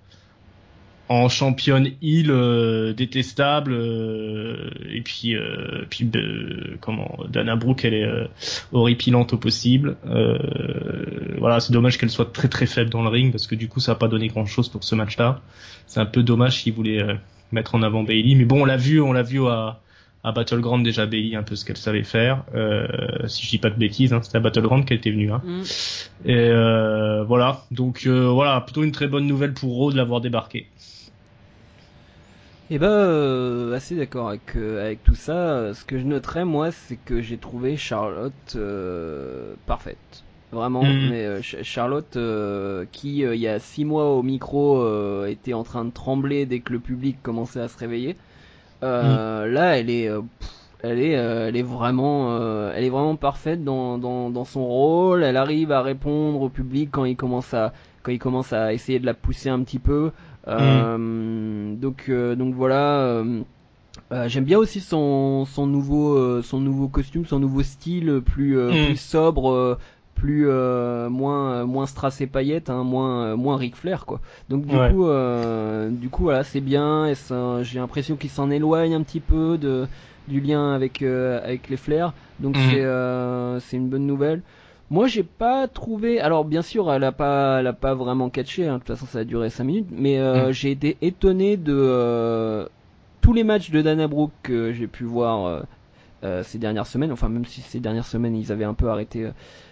en championne île euh, détestable euh, et puis euh, puis comment Dana Brooke elle est horripilante au possible. Voilà c'est dommage qu'elle soit très très faible dans le ring parce que du coup ça a pas donné grand chose pour ce match là c'est un peu dommage s'ils voulaient mettre en avant Bailey mais bon on l'a vu on l'a vu à à Battleground déjà Bailey un peu ce qu'elle savait faire si je dis pas de bêtises hein, c'était à Battleground qu'elle était venue hein. Mm. et voilà donc voilà plutôt une très bonne nouvelle pour Raw de l'avoir débarqué et eh bah, ben, euh, assez d'accord avec, euh, avec tout ça. Ce que je noterais, moi, c'est que j'ai trouvé Charlotte euh, parfaite. Vraiment, mhm. mais Charlotte, qui il y a six mois au micro était en train de trembler dès que le public commençait à se réveiller, mhm. là, elle est, elle est, elle est vraiment, elle est vraiment parfaite dans, dans, dans son rôle. Elle arrive à répondre au public quand il commence à, quand il commence à essayer de la pousser un petit peu. Euh, donc, euh, donc voilà. Euh, j'aime bien aussi son, son nouveau, son nouveau costume, son nouveau style plus, mm. plus sobre plus moins moins strass et paillettes hein, moins moins Ric Flair quoi donc du coup du coup voilà c'est bien et j'ai l'impression qu'il s'en éloigne un petit peu de du lien avec avec les Flair donc mm. c'est c'est une bonne nouvelle moi, j'ai pas trouvé. Alors, bien sûr, elle a pas, elle a pas vraiment catché. Hein. De toute façon, ça a duré 5 minutes. Mais euh, mm. j'ai été étonné de euh, tous les matchs de Dana Brooke que j'ai pu voir euh, ces dernières semaines. Enfin, même si ces dernières semaines, ils avaient un peu arrêté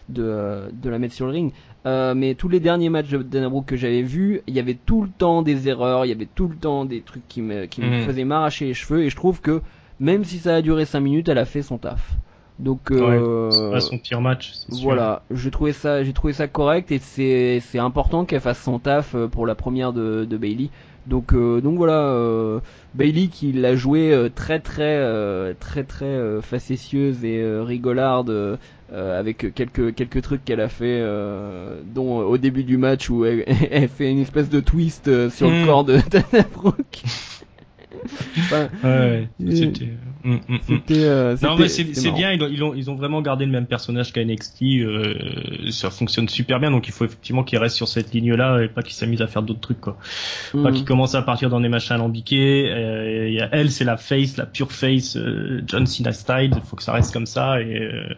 de, de la mettre sur le ring. mais tous les derniers matchs de Dana Brooke que j'avais vus, il y avait tout le temps des erreurs. Il y avait tout le temps des trucs qui me, qui me mm. faisaient m'arracher les cheveux. Et je trouve que même si ça a duré 5 minutes, elle a fait son taf. Donc euh, son pire match. Voilà, j'ai trouvé ça, j'ai trouvé ça correct et c'est c'est important qu'elle fasse son taf euh, pour la première de, de Bailey. Donc euh, donc voilà, euh, Bailey qui l'a joué euh, très très très très facétieuse et rigolarde avec quelques quelques trucs qu'elle a fait, dont au début du match où elle, elle fait une espèce de twist sur le hmm. corps de Dana Brooke. Ouais, c'était. Mm, mm, mm. Euh, non mais c'est bien, ils ont, ils ont, ils ont vraiment gardé le même personnage qu'à NXT. Euh, ça fonctionne super bien, donc il faut effectivement qu'il reste sur cette ligne-là et pas qu'il s'amuse à faire d'autres trucs quoi. Pas qu'il commence à partir dans des machins alambiqués. Euh, elle, c'est la face, la pure face, euh, John Cena style. Il faut que ça reste comme ça et euh,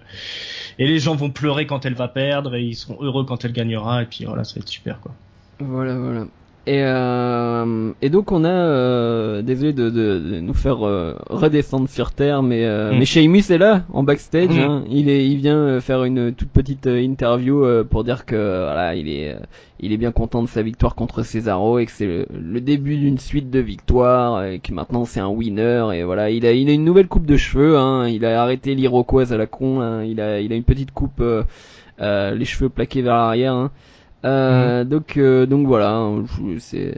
et les gens vont pleurer quand elle va perdre et ils seront heureux quand elle gagnera et puis voilà, ça va être super quoi. Voilà, voilà. Et, euh, et donc on a, euh, désolé de, de, de, nous faire euh, redescendre sur terre, mais euh, mm. mais Sheamus est là en backstage. Mm. Hein. Il est, il vient euh, faire une toute petite euh, interview pour dire que voilà, il est, il est bien content de sa victoire contre Cesaro et que c'est le, le, début d'une suite de victoires et que maintenant c'est un winner et voilà, il a, il a une nouvelle coupe de cheveux. Hein. Il a arrêté l'iroquoise à la con. Hein. Il a, il a une petite coupe, les cheveux plaqués vers l'arrière. Hein. Euh. Donc euh, donc voilà, hein, c'est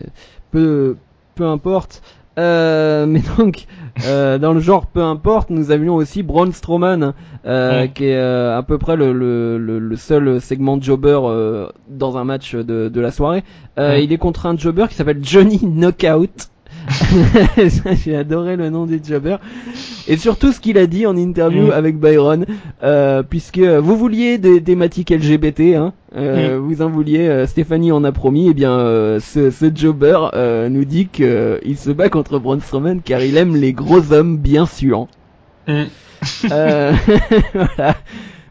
peu peu importe. Euh, mais donc, euh, dans le genre peu importe, nous avions aussi Braun Strowman, euh, qui est euh, à peu près le, le, le, seul segment jobber dans un match de, de la soirée. Il est contre un jobber qui s'appelle Johnny Knockout. J'ai adoré le nom du jobber. Et surtout ce qu'il a dit en interview mm. avec Byron, euh, puisque vous vouliez des thématiques LGBT, hein, euh, mm. vous en vouliez, euh, Stéphanie en a promis, et eh bien euh, ce, ce jobber nous dit qu'il se bat contre Braun Strowman car il aime les gros hommes bien suants. Mm. voilà.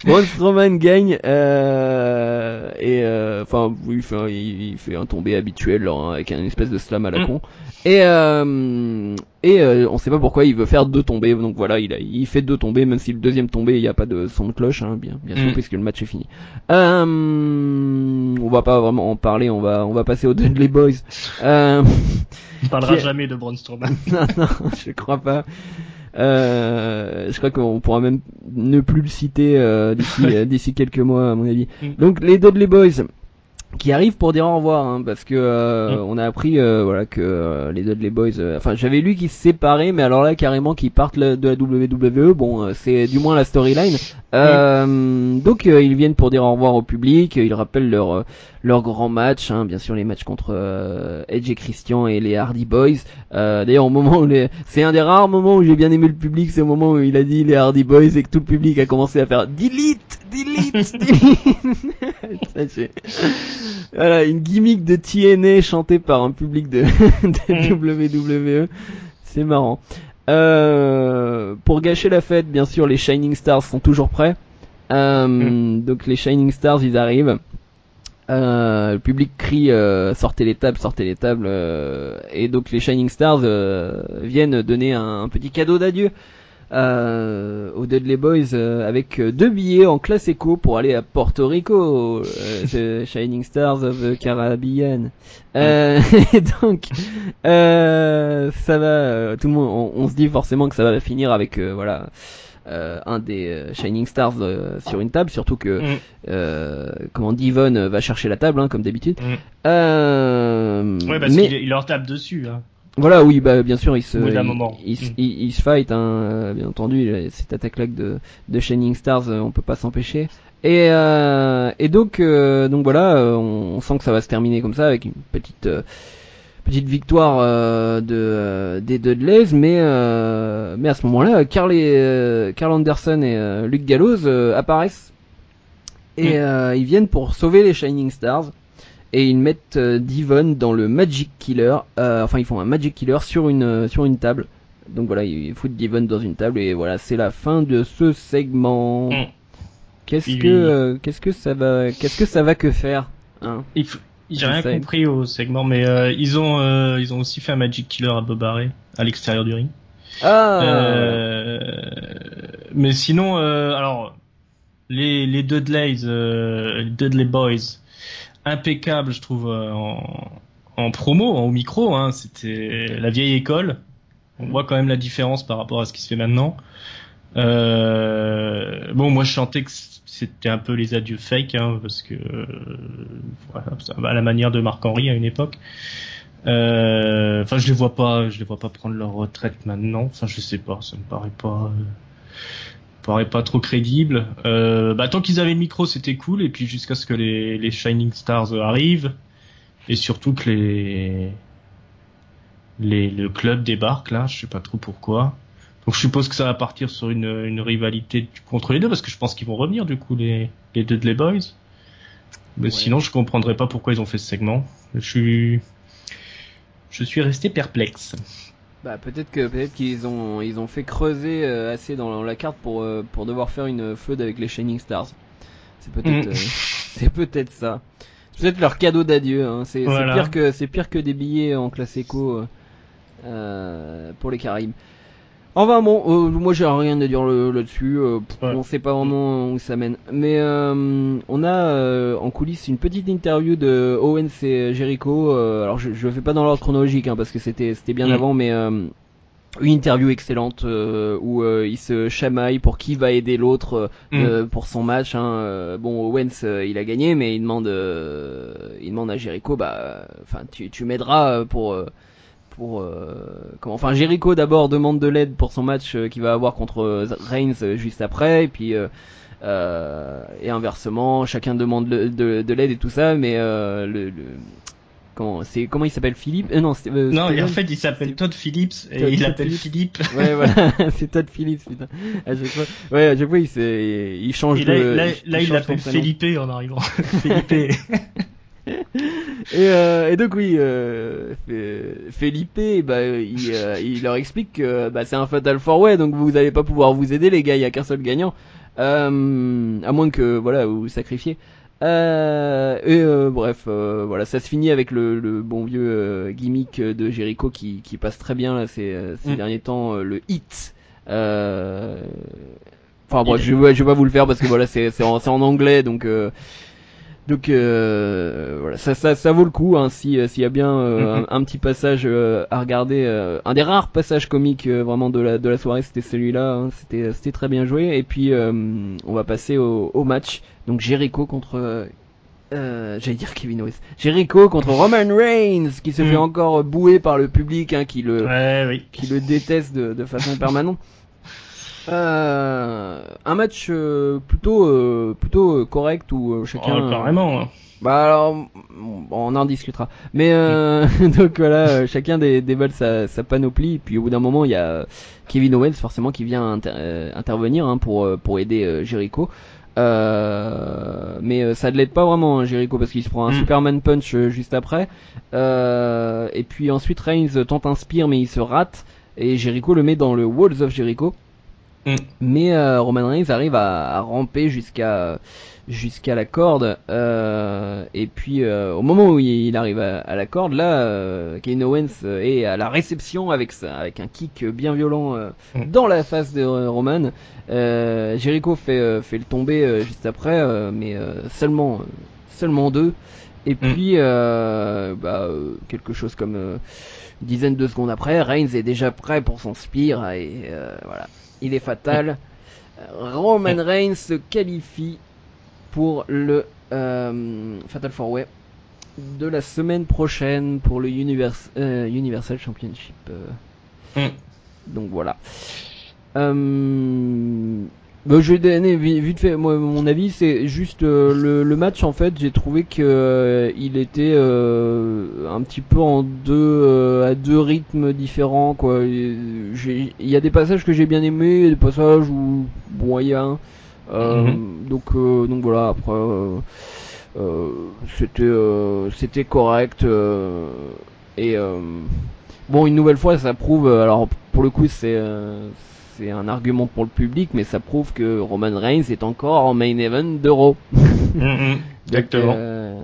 Braun Strowman gagne et enfin, il, fait, il, fait un tombé habituel hein, avec un espèce de slam à la con. Et euh, et euh, on sait pas pourquoi il veut faire deux tombées. Donc voilà, il a, il fait deux tombées, même si le deuxième tombé il n'y a pas de son de cloche, hein, bien bien sûr, mm. puisque le match est fini. Euh, on va pas vraiment en parler. On va on va passer aux Dudley Boys. Euh, on parlera jamais de Braun Strowman. non non, je crois pas. Euh, je crois qu'on pourra même ne plus le citer euh, d'ici euh, d'ici quelques mois à mon avis. Mm. Donc les Dudley Boys qui arrivent pour dire au revoir hein, parce que euh, mm. on a appris euh, voilà que euh, les Dudley Boys enfin j'avais lu qu'ils se séparaient mais alors là carrément qu'ils partent de la WWE bon c'est du moins la storyline mm. donc ils viennent pour dire au revoir au public ils rappellent leur leur grand match hein, bien sûr les matchs contre Edge et Christian et les Hardy Boys d'ailleurs au moment où les... c'est un des rares moments où j'ai bien aimé le public c'est au moment où il a dit les Hardy Boys et que tout le public a commencé à faire delete delete delete voilà, une gimmick de TNA chantée par un public de, de. WWE. C'est marrant. Euh, pour gâcher la fête, bien sûr, les Shining Stars sont toujours prêts. Euh, mm. Donc les Shining Stars, ils arrivent. Euh, le public crie sortez les tables, sortez les tables. Et donc les Shining Stars viennent donner un petit cadeau d'adieu euh, aux Dudley Boys euh, avec euh, deux billets en classe éco pour aller à Porto Rico, euh, The Shining Stars of the Caribbean. Euh, et donc, ça va, tout le monde, on, se dit forcément que ça va finir avec, voilà. un des Shining Stars sur une table, surtout que mm. comment Divon va chercher la table, hein, comme d'habitude. Mm. ouais, parce mais... qu'il leur tape dessus. Hein. Voilà, oui, bah bien sûr, il se, il, il, se fight, hein, euh, bien entendu, cette attaque-là de, de Shining Stars, euh, on peut pas s'empêcher. Et, euh, et donc, euh, donc voilà, on, sent que ça va se terminer comme ça avec une petite petite victoire de des Dudleys, mais mais à ce moment-là, Carl, et, Carl Anderson et Luke Gallows apparaissent et mm. ils viennent pour sauver les Shining Stars et ils mettent euh, Divon dans le Magic Killer. Euh, enfin, ils font un Magic Killer sur une euh, sur une table. Donc voilà, ils foutent Divon dans une table et voilà, c'est la fin de ce segment. Mm. Qu'est-ce que qu'est-ce que ça va qu'est-ce que ça va que faire hein? J'ai rien compris au segment, mais ils ont ils ont aussi fait un Magic Killer à Bob à l'extérieur du ring. Ah. mais sinon, alors les les Dudleys, les Dudley Boys, impeccable, je trouve, euh, en, en promo, au micro. Hein, C'était la vieille école. On voit quand même la différence par rapport à ce qui se fait maintenant. Euh, bon, moi je chantais que c'était un peu les adieux fake, hein, parce que euh, à la manière de Marc Henry à une époque. Enfin, je les vois pas, je les vois pas prendre leur retraite maintenant. Enfin, je sais pas, ça me paraît pas. Euh, paraît pas trop crédible. Euh, bah, tant qu'ils avaient le micro, c'était cool. Et puis jusqu'à ce que les, les Shining Stars arrivent et surtout que les, les le club débarque là, je sais pas trop pourquoi. Donc je suppose que ça va partir sur une, une rivalité contre les deux parce que je pense qu'ils vont revenir du coup les les Dudley Boys. Mais sinon je comprendrais pas pourquoi ils ont fait ce segment. Je suis je suis resté perplexe. Bah peut-être que peut-être qu'ils ont ils ont fait creuser euh, assez dans la carte pour euh, pour devoir faire une feud avec les Shining Stars. C'est peut-être mm. euh, c'est peut-être ça. C'est peut-être leur cadeau d'adieu. Hein. C'est pire que c'est pire que des billets en classe éco pour les Caraïbes. Enfin bon, euh, moi j'ai rien à dire là-dessus. Euh, On sait pas vraiment où ça mène. Mais euh, on a euh, en coulisses une petite interview de Owens et Jericho. alors je, je le fais pas dans l'ordre chronologique hein, parce que c'était c'était bien mm. avant, mais une interview excellente où ils se chamaillent pour qui va aider l'autre mm. pour son match. Hein. bon, Owens il a gagné, mais il demande il demande à Jericho, bah, enfin tu tu m'aideras pour pour euh, comment enfin Jericho d'abord demande de l'aide pour son match euh, qu'il va avoir contre euh, Reigns juste après et puis et inversement chacun demande de, l'aide et tout ça mais le, comment c'est comment il s'appelle Philippe? Non non en fait il s'appelle Todd Phillips et il l'appelle Philippe. Ouais voilà. C'est Todd Phillips putain. À chaque fois. Ouais à chaque fois il, il change de là, là il l'appelle Philippe en arrivant. Philippe et, euh, et, donc oui, euh, Felipe, bah, il, euh, il, leur explique que bah, c'est un fatal four way, donc vous n'allez pas pouvoir vous aider les gars, il y a qu'un seul gagnant, euh, à moins que voilà vous, vous sacrifiez. Euh, et euh, bref, euh, voilà, ça se finit avec le, le bon vieux gimmick de Jericho qui, qui passe très bien là, ces, ces Mm. derniers temps, le hit. Euh... Enfin bref, je, je vais pas vous le faire parce que voilà, c'est en, en anglais, donc euh, donc euh, voilà, ça, ça, ça vaut le coup hein, si euh, s'il y a bien euh, Mhm. un, un petit passage euh, à regarder, un des rares passages comiques vraiment de la de la soirée, c'était celui-là, hein, c'était c'était très bien joué. Et puis on va passer au, au match, donc Jericho contre j'allais dire Kevin Owens. Jericho contre Roman Reigns qui se Mm. fait encore bouer par le public hein, qui le Ouais, oui. qui le déteste de, de façon permanente. Euh, un match euh, plutôt euh, plutôt correct où chacun Oh, carrément. hein. bah alors bon, on en discutera mais euh, donc voilà chacun déballe sa, sa panoplie puis au bout d'un moment il y a Kevin Owens forcément qui vient inter- intervenir hein, pour pour aider Jericho euh, mais ça ne l'aide pas vraiment hein, Jericho parce qu'il se prend un Mm. Superman punch euh, juste après Euh, et puis ensuite Reigns tente un spear mais il se rate et Jericho le met dans le Walls of Jericho Mm. mais euh, Roman Reigns arrive à, à ramper jusqu'à jusqu'à la corde euh, et puis euh, au moment où il arrive à, à la corde là euh, Kevin Owens euh, est à la réception avec ça avec un kick bien violent euh, Mm. dans la face de Roman euh, Jericho fait fait le tomber euh, juste après euh, mais euh, seulement seulement deux et Mm. puis euh, bah, euh, quelque chose comme euh, une dizaine de secondes après Reigns est déjà prêt pour son spear et euh, voilà il est fatal Euh, Roman Reigns se qualifie pour le euh, Fatal 4 Way de la semaine prochaine pour le Univers- Universal Championship. euh. Mm. Donc voilà. Bah, je vais donner vi- vite fait moi, mon avis, c'est juste euh, le, le match en fait, j'ai trouvé que euh, il était euh, un petit peu en deux euh, à deux rythmes différents quoi. Il y a des passages que j'ai bien aimés, des passages où moyen. Euh, Donc euh, donc voilà après c'était c'était correct et bon une nouvelle fois ça prouve alors pour le coup c'est c'est un argument pour le public mais ça prouve que Roman Reigns est encore en main event d'Euro. Mm, mm. Exactement. Donc, euh,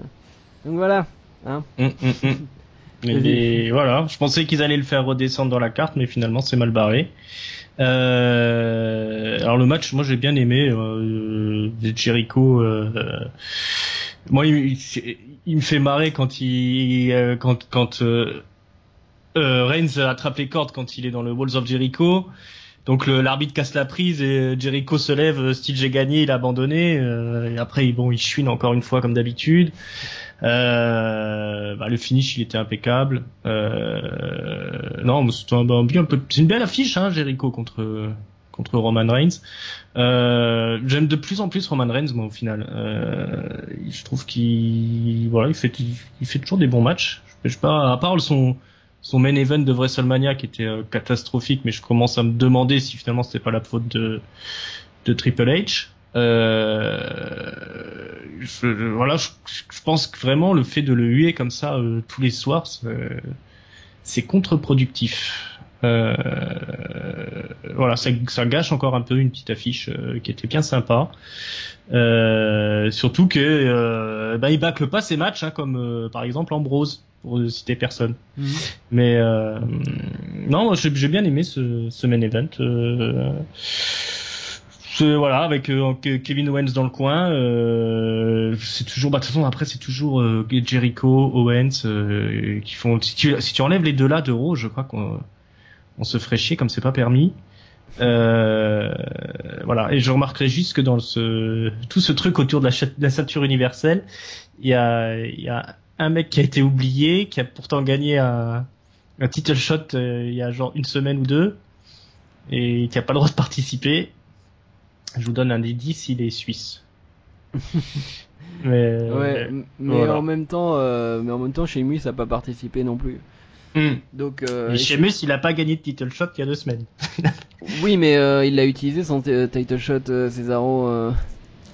donc voilà. Hein. Mm, mm, mm. Et voilà, je pensais qu'ils allaient le faire redescendre dans la carte, mais finalement c'est mal barré. Euh, alors le match, moi j'ai bien aimé euh, Jericho. euh, moi, il, il- me fait marrer quand il quand quand Reigns attrape les cordes quand il est dans le Walls of Jericho. Donc l'arbitre casse la prise et Jericho se lève, euh, style j'ai gagné, il a abandonné. euh, et après bon, il chouine encore une fois comme d'habitude. Euh, bah, le finish il était impeccable. Euh, non, c'est un, bah, un c'est une belle affiche, hein, Jericho contre contre Roman Reigns. Euh, J'aime de plus en plus Roman Reigns, moi au final. Euh, je trouve qu'il il fait toujours des bons matchs. Je, pas, à part son son main event de WrestleMania qui était euh, catastrophique, mais je commence à me demander si finalement c'était pas la faute de de Triple H. Euh, je, voilà, je, pense que vraiment le fait de le huer comme ça euh, tous les soirs, c'est- c'est contre-productif. Euh, voilà, ça, ça gâche encore un peu une petite affiche euh, qui était bien sympa. Euh, surtout que euh, bah, il bâcle pas ses matchs, hein, comme euh, par exemple Ambrose, pour ne citer personne. Mais euh, non, j'ai bien aimé ce, ce main event. Euh, voilà, avec Ke- Kevin Owens dans le coin, euh, c'est toujours. Bah, de toute façon, après, c'est toujours euh, Jericho, Owens euh, qui font. Si tu, si tu enlèves les deux là d'euros, je crois qu'on on se ferait chier comme c'est pas permis. Euh, voilà, et je remarquerai juste que dans ce tout ce truc autour de la, cha- de la ceinture universelle, il y a, y a un mec qui a été oublié, qui a pourtant gagné un, un title shot euh, il y a genre une semaine ou deux, et qui a pas le droit de participer. Je vous donne un indice, il est suisse. mais Ouais, m- mais voilà. en même temps, euh, mais en même temps, Sheamus a pas participé non plus. Hmm. Donc, euh, Sheamus, il a pas gagné de title shot il y a deux semaines. oui, mais euh, il l'a utilisé son t- title shot euh, Cesaro. euh,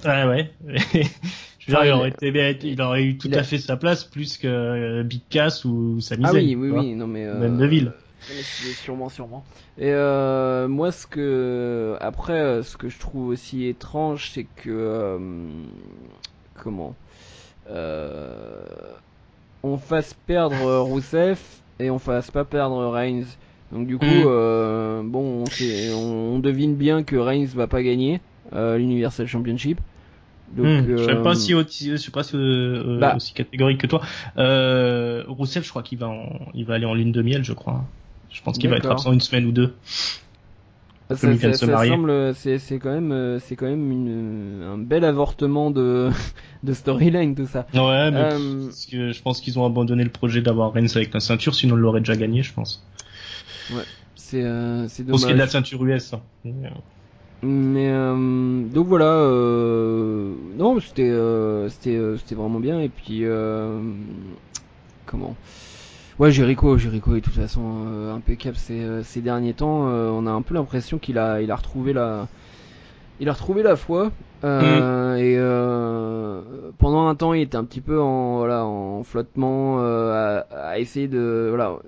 Ouais, ouais. Je veux Enfin, dire, il aurait, été, il aurait eu tout il a- à fait sa place plus que euh, Big Cass ou Sami Ah Zayn, oui, tu oui, vois. oui, non mais. Euh, Même de ville. mais Sûrement, sûrement. Et euh, moi, ce que après, euh, ce que je trouve aussi étrange, c'est que euh, comment on fasse perdre Rousseff et on fasse pas perdre Reigns. Donc du coup, mm. bon, on, devine bien que Reigns va pas gagner l'Universal Championship. Donc, hmm, je sais pas si aussi, je sais pas si, bah. aussi catégorique que toi. Euh, Rousseff, je crois qu'il va, il va aller en lune de miel, je crois. Je pense qu'il va être absent une semaine ou deux. Ça, ça, semble, c'est, c'est quand même, euh, c'est quand même une, un bel avortement de, de storyline tout ça. Ouais, mais euh, parce que je pense qu'ils ont abandonné le projet d'avoir Reigns avec la ceinture, sinon ils l'auraient déjà gagné, je pense. Ouais, c'est, euh, c'est dommage. Pour ce qui est de la ceinture US. Hein. Mais euh, donc voilà, euh, non, c'était, c'était, c'était vraiment bien et puis comment? Ouais, Jericho, Jericho est de toute façon euh, impeccable ces, euh, ces derniers temps. Euh, on a un peu l'impression qu'il a, il a retrouvé la, il a retrouvé la foi. Mm. Et pendant un temps, il était un petit peu en, voilà, en flottement, à, à, essayer de, voilà,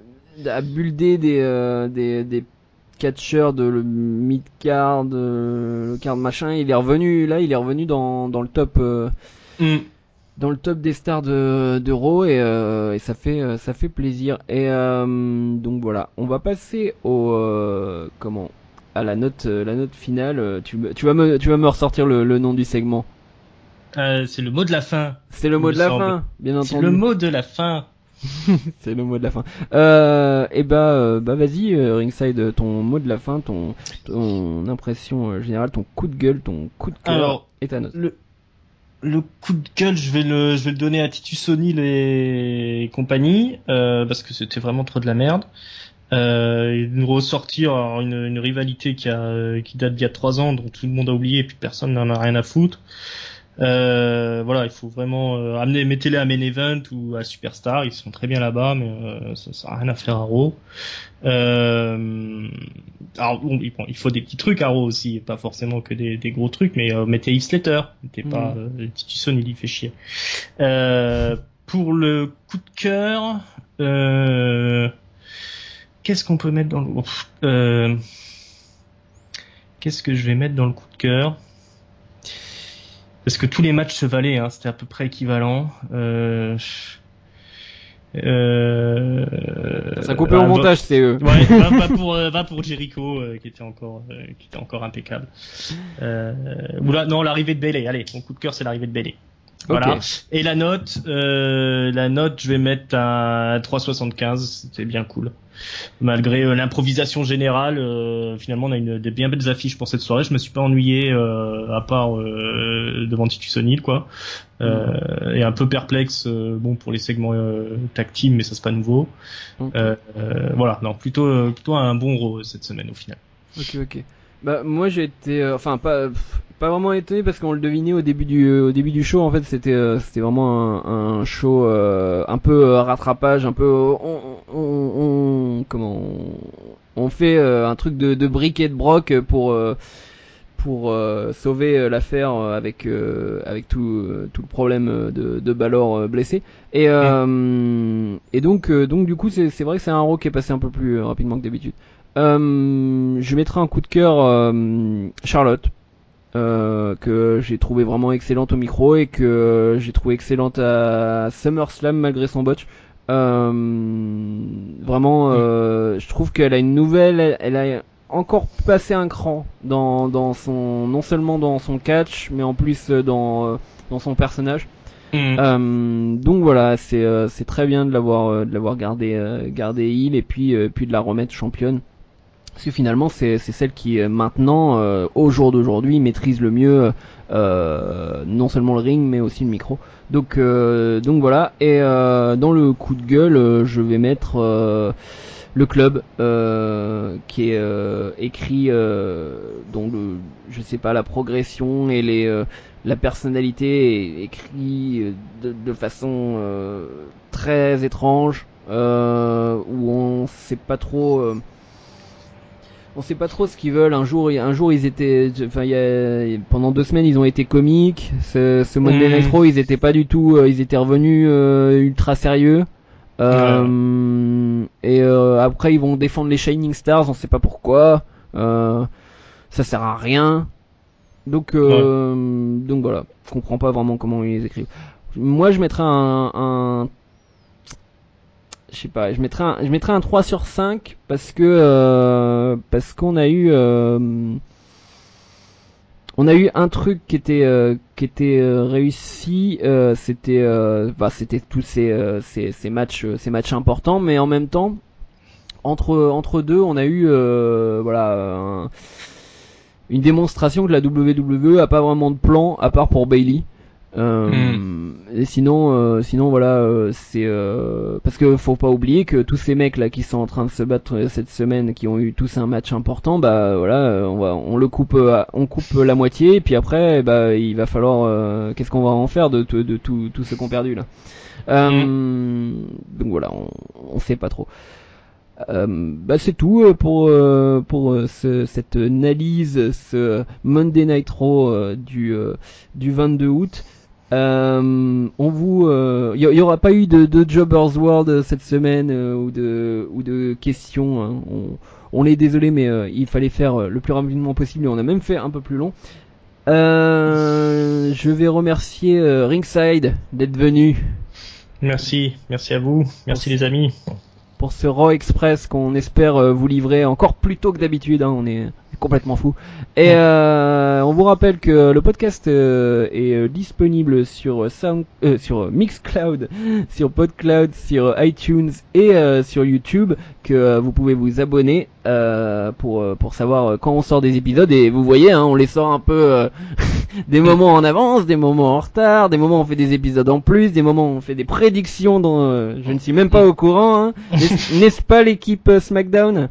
à builder des, des, des catcheurs de le mid card, le card machin. Il est revenu, là, il est revenu dans, dans le top. Mm dans le top des stars de, de Raw et, euh, et, ça fait euh, ça fait plaisir. Et euh, donc voilà. On va passer au euh, comment? À la note euh, la note finale. Tu, tu vas me tu vas me ressortir le, le nom du segment. C'est le mot de la fin. C'est le mot de la fin bien entendu c'est le mot de la fin. C'est le mot de la fin. Euh, et bah bah vas-y ringside ton mot de la fin ton ton impression générale ton coup de gueule ton coup de cœur et ta note le le coup de gueule, je vais le, je vais le donner à Titus O'Neill et compagnie, euh, parce que c'était vraiment trop de la merde. Euh, nous ressortir une, rivalité qui, a, qui date d'il y a trois ans, dont tout le monde a oublié et puis personne n'en a rien à foutre. Euh, voilà, il faut vraiment euh, amener, mettez-les à Main Event ou à Superstar, ils sont très bien là-bas, mais euh, ça, ça a rien à faire à Raw. Euh, alors bon, il faut des petits trucs à Raw aussi, pas forcément que des, des gros trucs, mais mettez Heath Slater, mettez pas mm. Titusson, il y fait chier. pour le coup de cœur, qu'est-ce qu'on peut mettre dans le Qu'est-ce que je vais mettre dans le coup de cœur? Parce que tous les matchs se valaient, hein, c'était à peu près équivalent. Euh... Euh... Ça coupé au montage, c'est eux. Ouais, va, pour euh, va pour Jericho euh, qui était encore euh, qui était encore impeccable. Euh, là, non, l'arrivée de Bailey. Allez, mon coup de cœur, c'est l'arrivée de Bailey. Voilà. Et la note, euh, la note, je vais mettre à 3,75. C'était bien cool. Malgré euh, l'improvisation générale, euh, finalement, on a une des bien belles affiches pour cette soirée. Je me suis pas ennuyé euh, à part devant Titus O'Neill, quoi. Mm. Et un peu perplexe, bon, pour les segments tag team, mais ça c'est pas nouveau. voilà, non, plutôt plutôt un bon rôle cette semaine au final. Ok, ok. Bah moi j'ai été, enfin pas pas vraiment étonné parce qu'on le devinait au début du au début du show. En fait c'était euh, c'était vraiment un, un show euh, un peu euh, rattrapage un peu on, on, on comment on, fait un truc de, de et de broc pour pour sauver l'affaire avec avec tout tout le problème de de Balor blessé. Et et donc donc du coup c'est c'est vrai que c'est un rock qui est passé un peu plus rapidement que d'habitude je mettrai un coup de cœur Charlotte euh, que j'ai trouvé vraiment excellente au micro et que j'ai trouvé excellente à SummerSlam malgré son botch. Euh, vraiment, euh, je trouve qu'elle a une nouvelle, elle, a encore passé un cran dans, dans son, non seulement dans son catch, mais en plus dans, dans son personnage. Mm. donc voilà, c'est c'est très bien de l'avoir de l'avoir gardé gardé il et puis puis de la remettre championne. Parce que finalement, c'est celle qui euh, maintenant, euh, au jour d'aujourd'hui, maîtrise le mieux euh, non seulement le ring, mais aussi le micro. Donc, voilà. Et dans le coup de gueule, je vais mettre le club qui est écrit dont le je sais pas la progression et les la personnalité est écrit de, de façon très étrange où on sait pas trop on sait pas trop ce qu'ils veulent. Un jour, un jour ils étaient, enfin, pendant deux semaines ils ont été comiques. Ce, ce Monday Night Raw, ils étaient pas du tout, euh, ils étaient revenus euh, ultra sérieux. Euh, et après ils vont défendre les Shining Stars, on sait pas pourquoi. ça sert à rien. Donc, donc voilà, je comprends pas vraiment comment ils écrivent. moi je mettrais un, un je sais pas, je mettrais un, je mettrais un 3 sur 5 parce que euh, parce qu'on a eu euh, on a eu un truc qui était euh, qui était réussi, c'était bah, c'était tous ces, ces, ces matchs ces matchs importants, mais en même temps entre entre deux, on a eu voilà une démonstration que la WWE a pas vraiment de plan à part pour Bailey. Euh, hmm. Et sinon, euh, sinon voilà, euh, c'est parce que faut pas oublier que tous ces mecs là qui sont en train de se battre cette semaine, qui ont eu tous un match important, bah voilà, on va, on le coupe, on coupe la moitié, et puis après, bah il va falloir, qu'est-ce qu'on va en faire de, de, de tout, tout ce qu'on perdu là? Hmm. Donc voilà, on, on sait pas trop. Euh, bah c'est tout pour pour ce, cette analyse, ce Monday Night Raw du du 22 août. On vous, il y, aura pas eu de, Jobbers World cette semaine ou de ou de questions. Hein. On, est désolé, mais il fallait faire le plus rapidement possible et on a même fait un peu plus long. je vais remercier Ringside d'être venu. Merci, merci à vous, merci les amis pour ce Raw Express qu'on espère euh, vous livrer encore plus tôt que d'habitude. Hein, on est complètement fou. Et euh, on vous rappelle que le podcast euh, est disponible sur Sound, sur Mixcloud, sur Podcloud, sur iTunes et sur YouTube. Que vous pouvez vous abonner pour pour savoir quand on sort des épisodes. Et vous voyez, hein, on les sort un peu des moments en avance, des moments en retard, des moments où on fait des épisodes en plus, des moments où on fait des prédictions dont euh, je ne suis même pas au courant. Hein. N'est-ce pas l'équipe euh, SmackDown?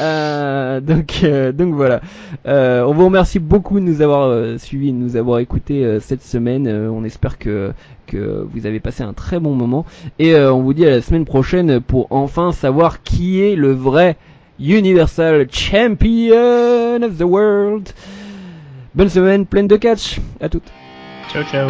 Euh, donc, donc voilà. on vous remercie beaucoup de nous avoir suivis, de nous avoir écoutés cette semaine. on espère que que vous avez passé un très bon moment et on vous dit à la semaine prochaine pour enfin savoir qui est le vrai Universal Champion of the World. Bonne semaine pleine de catch. À toutes. Ciao ciao.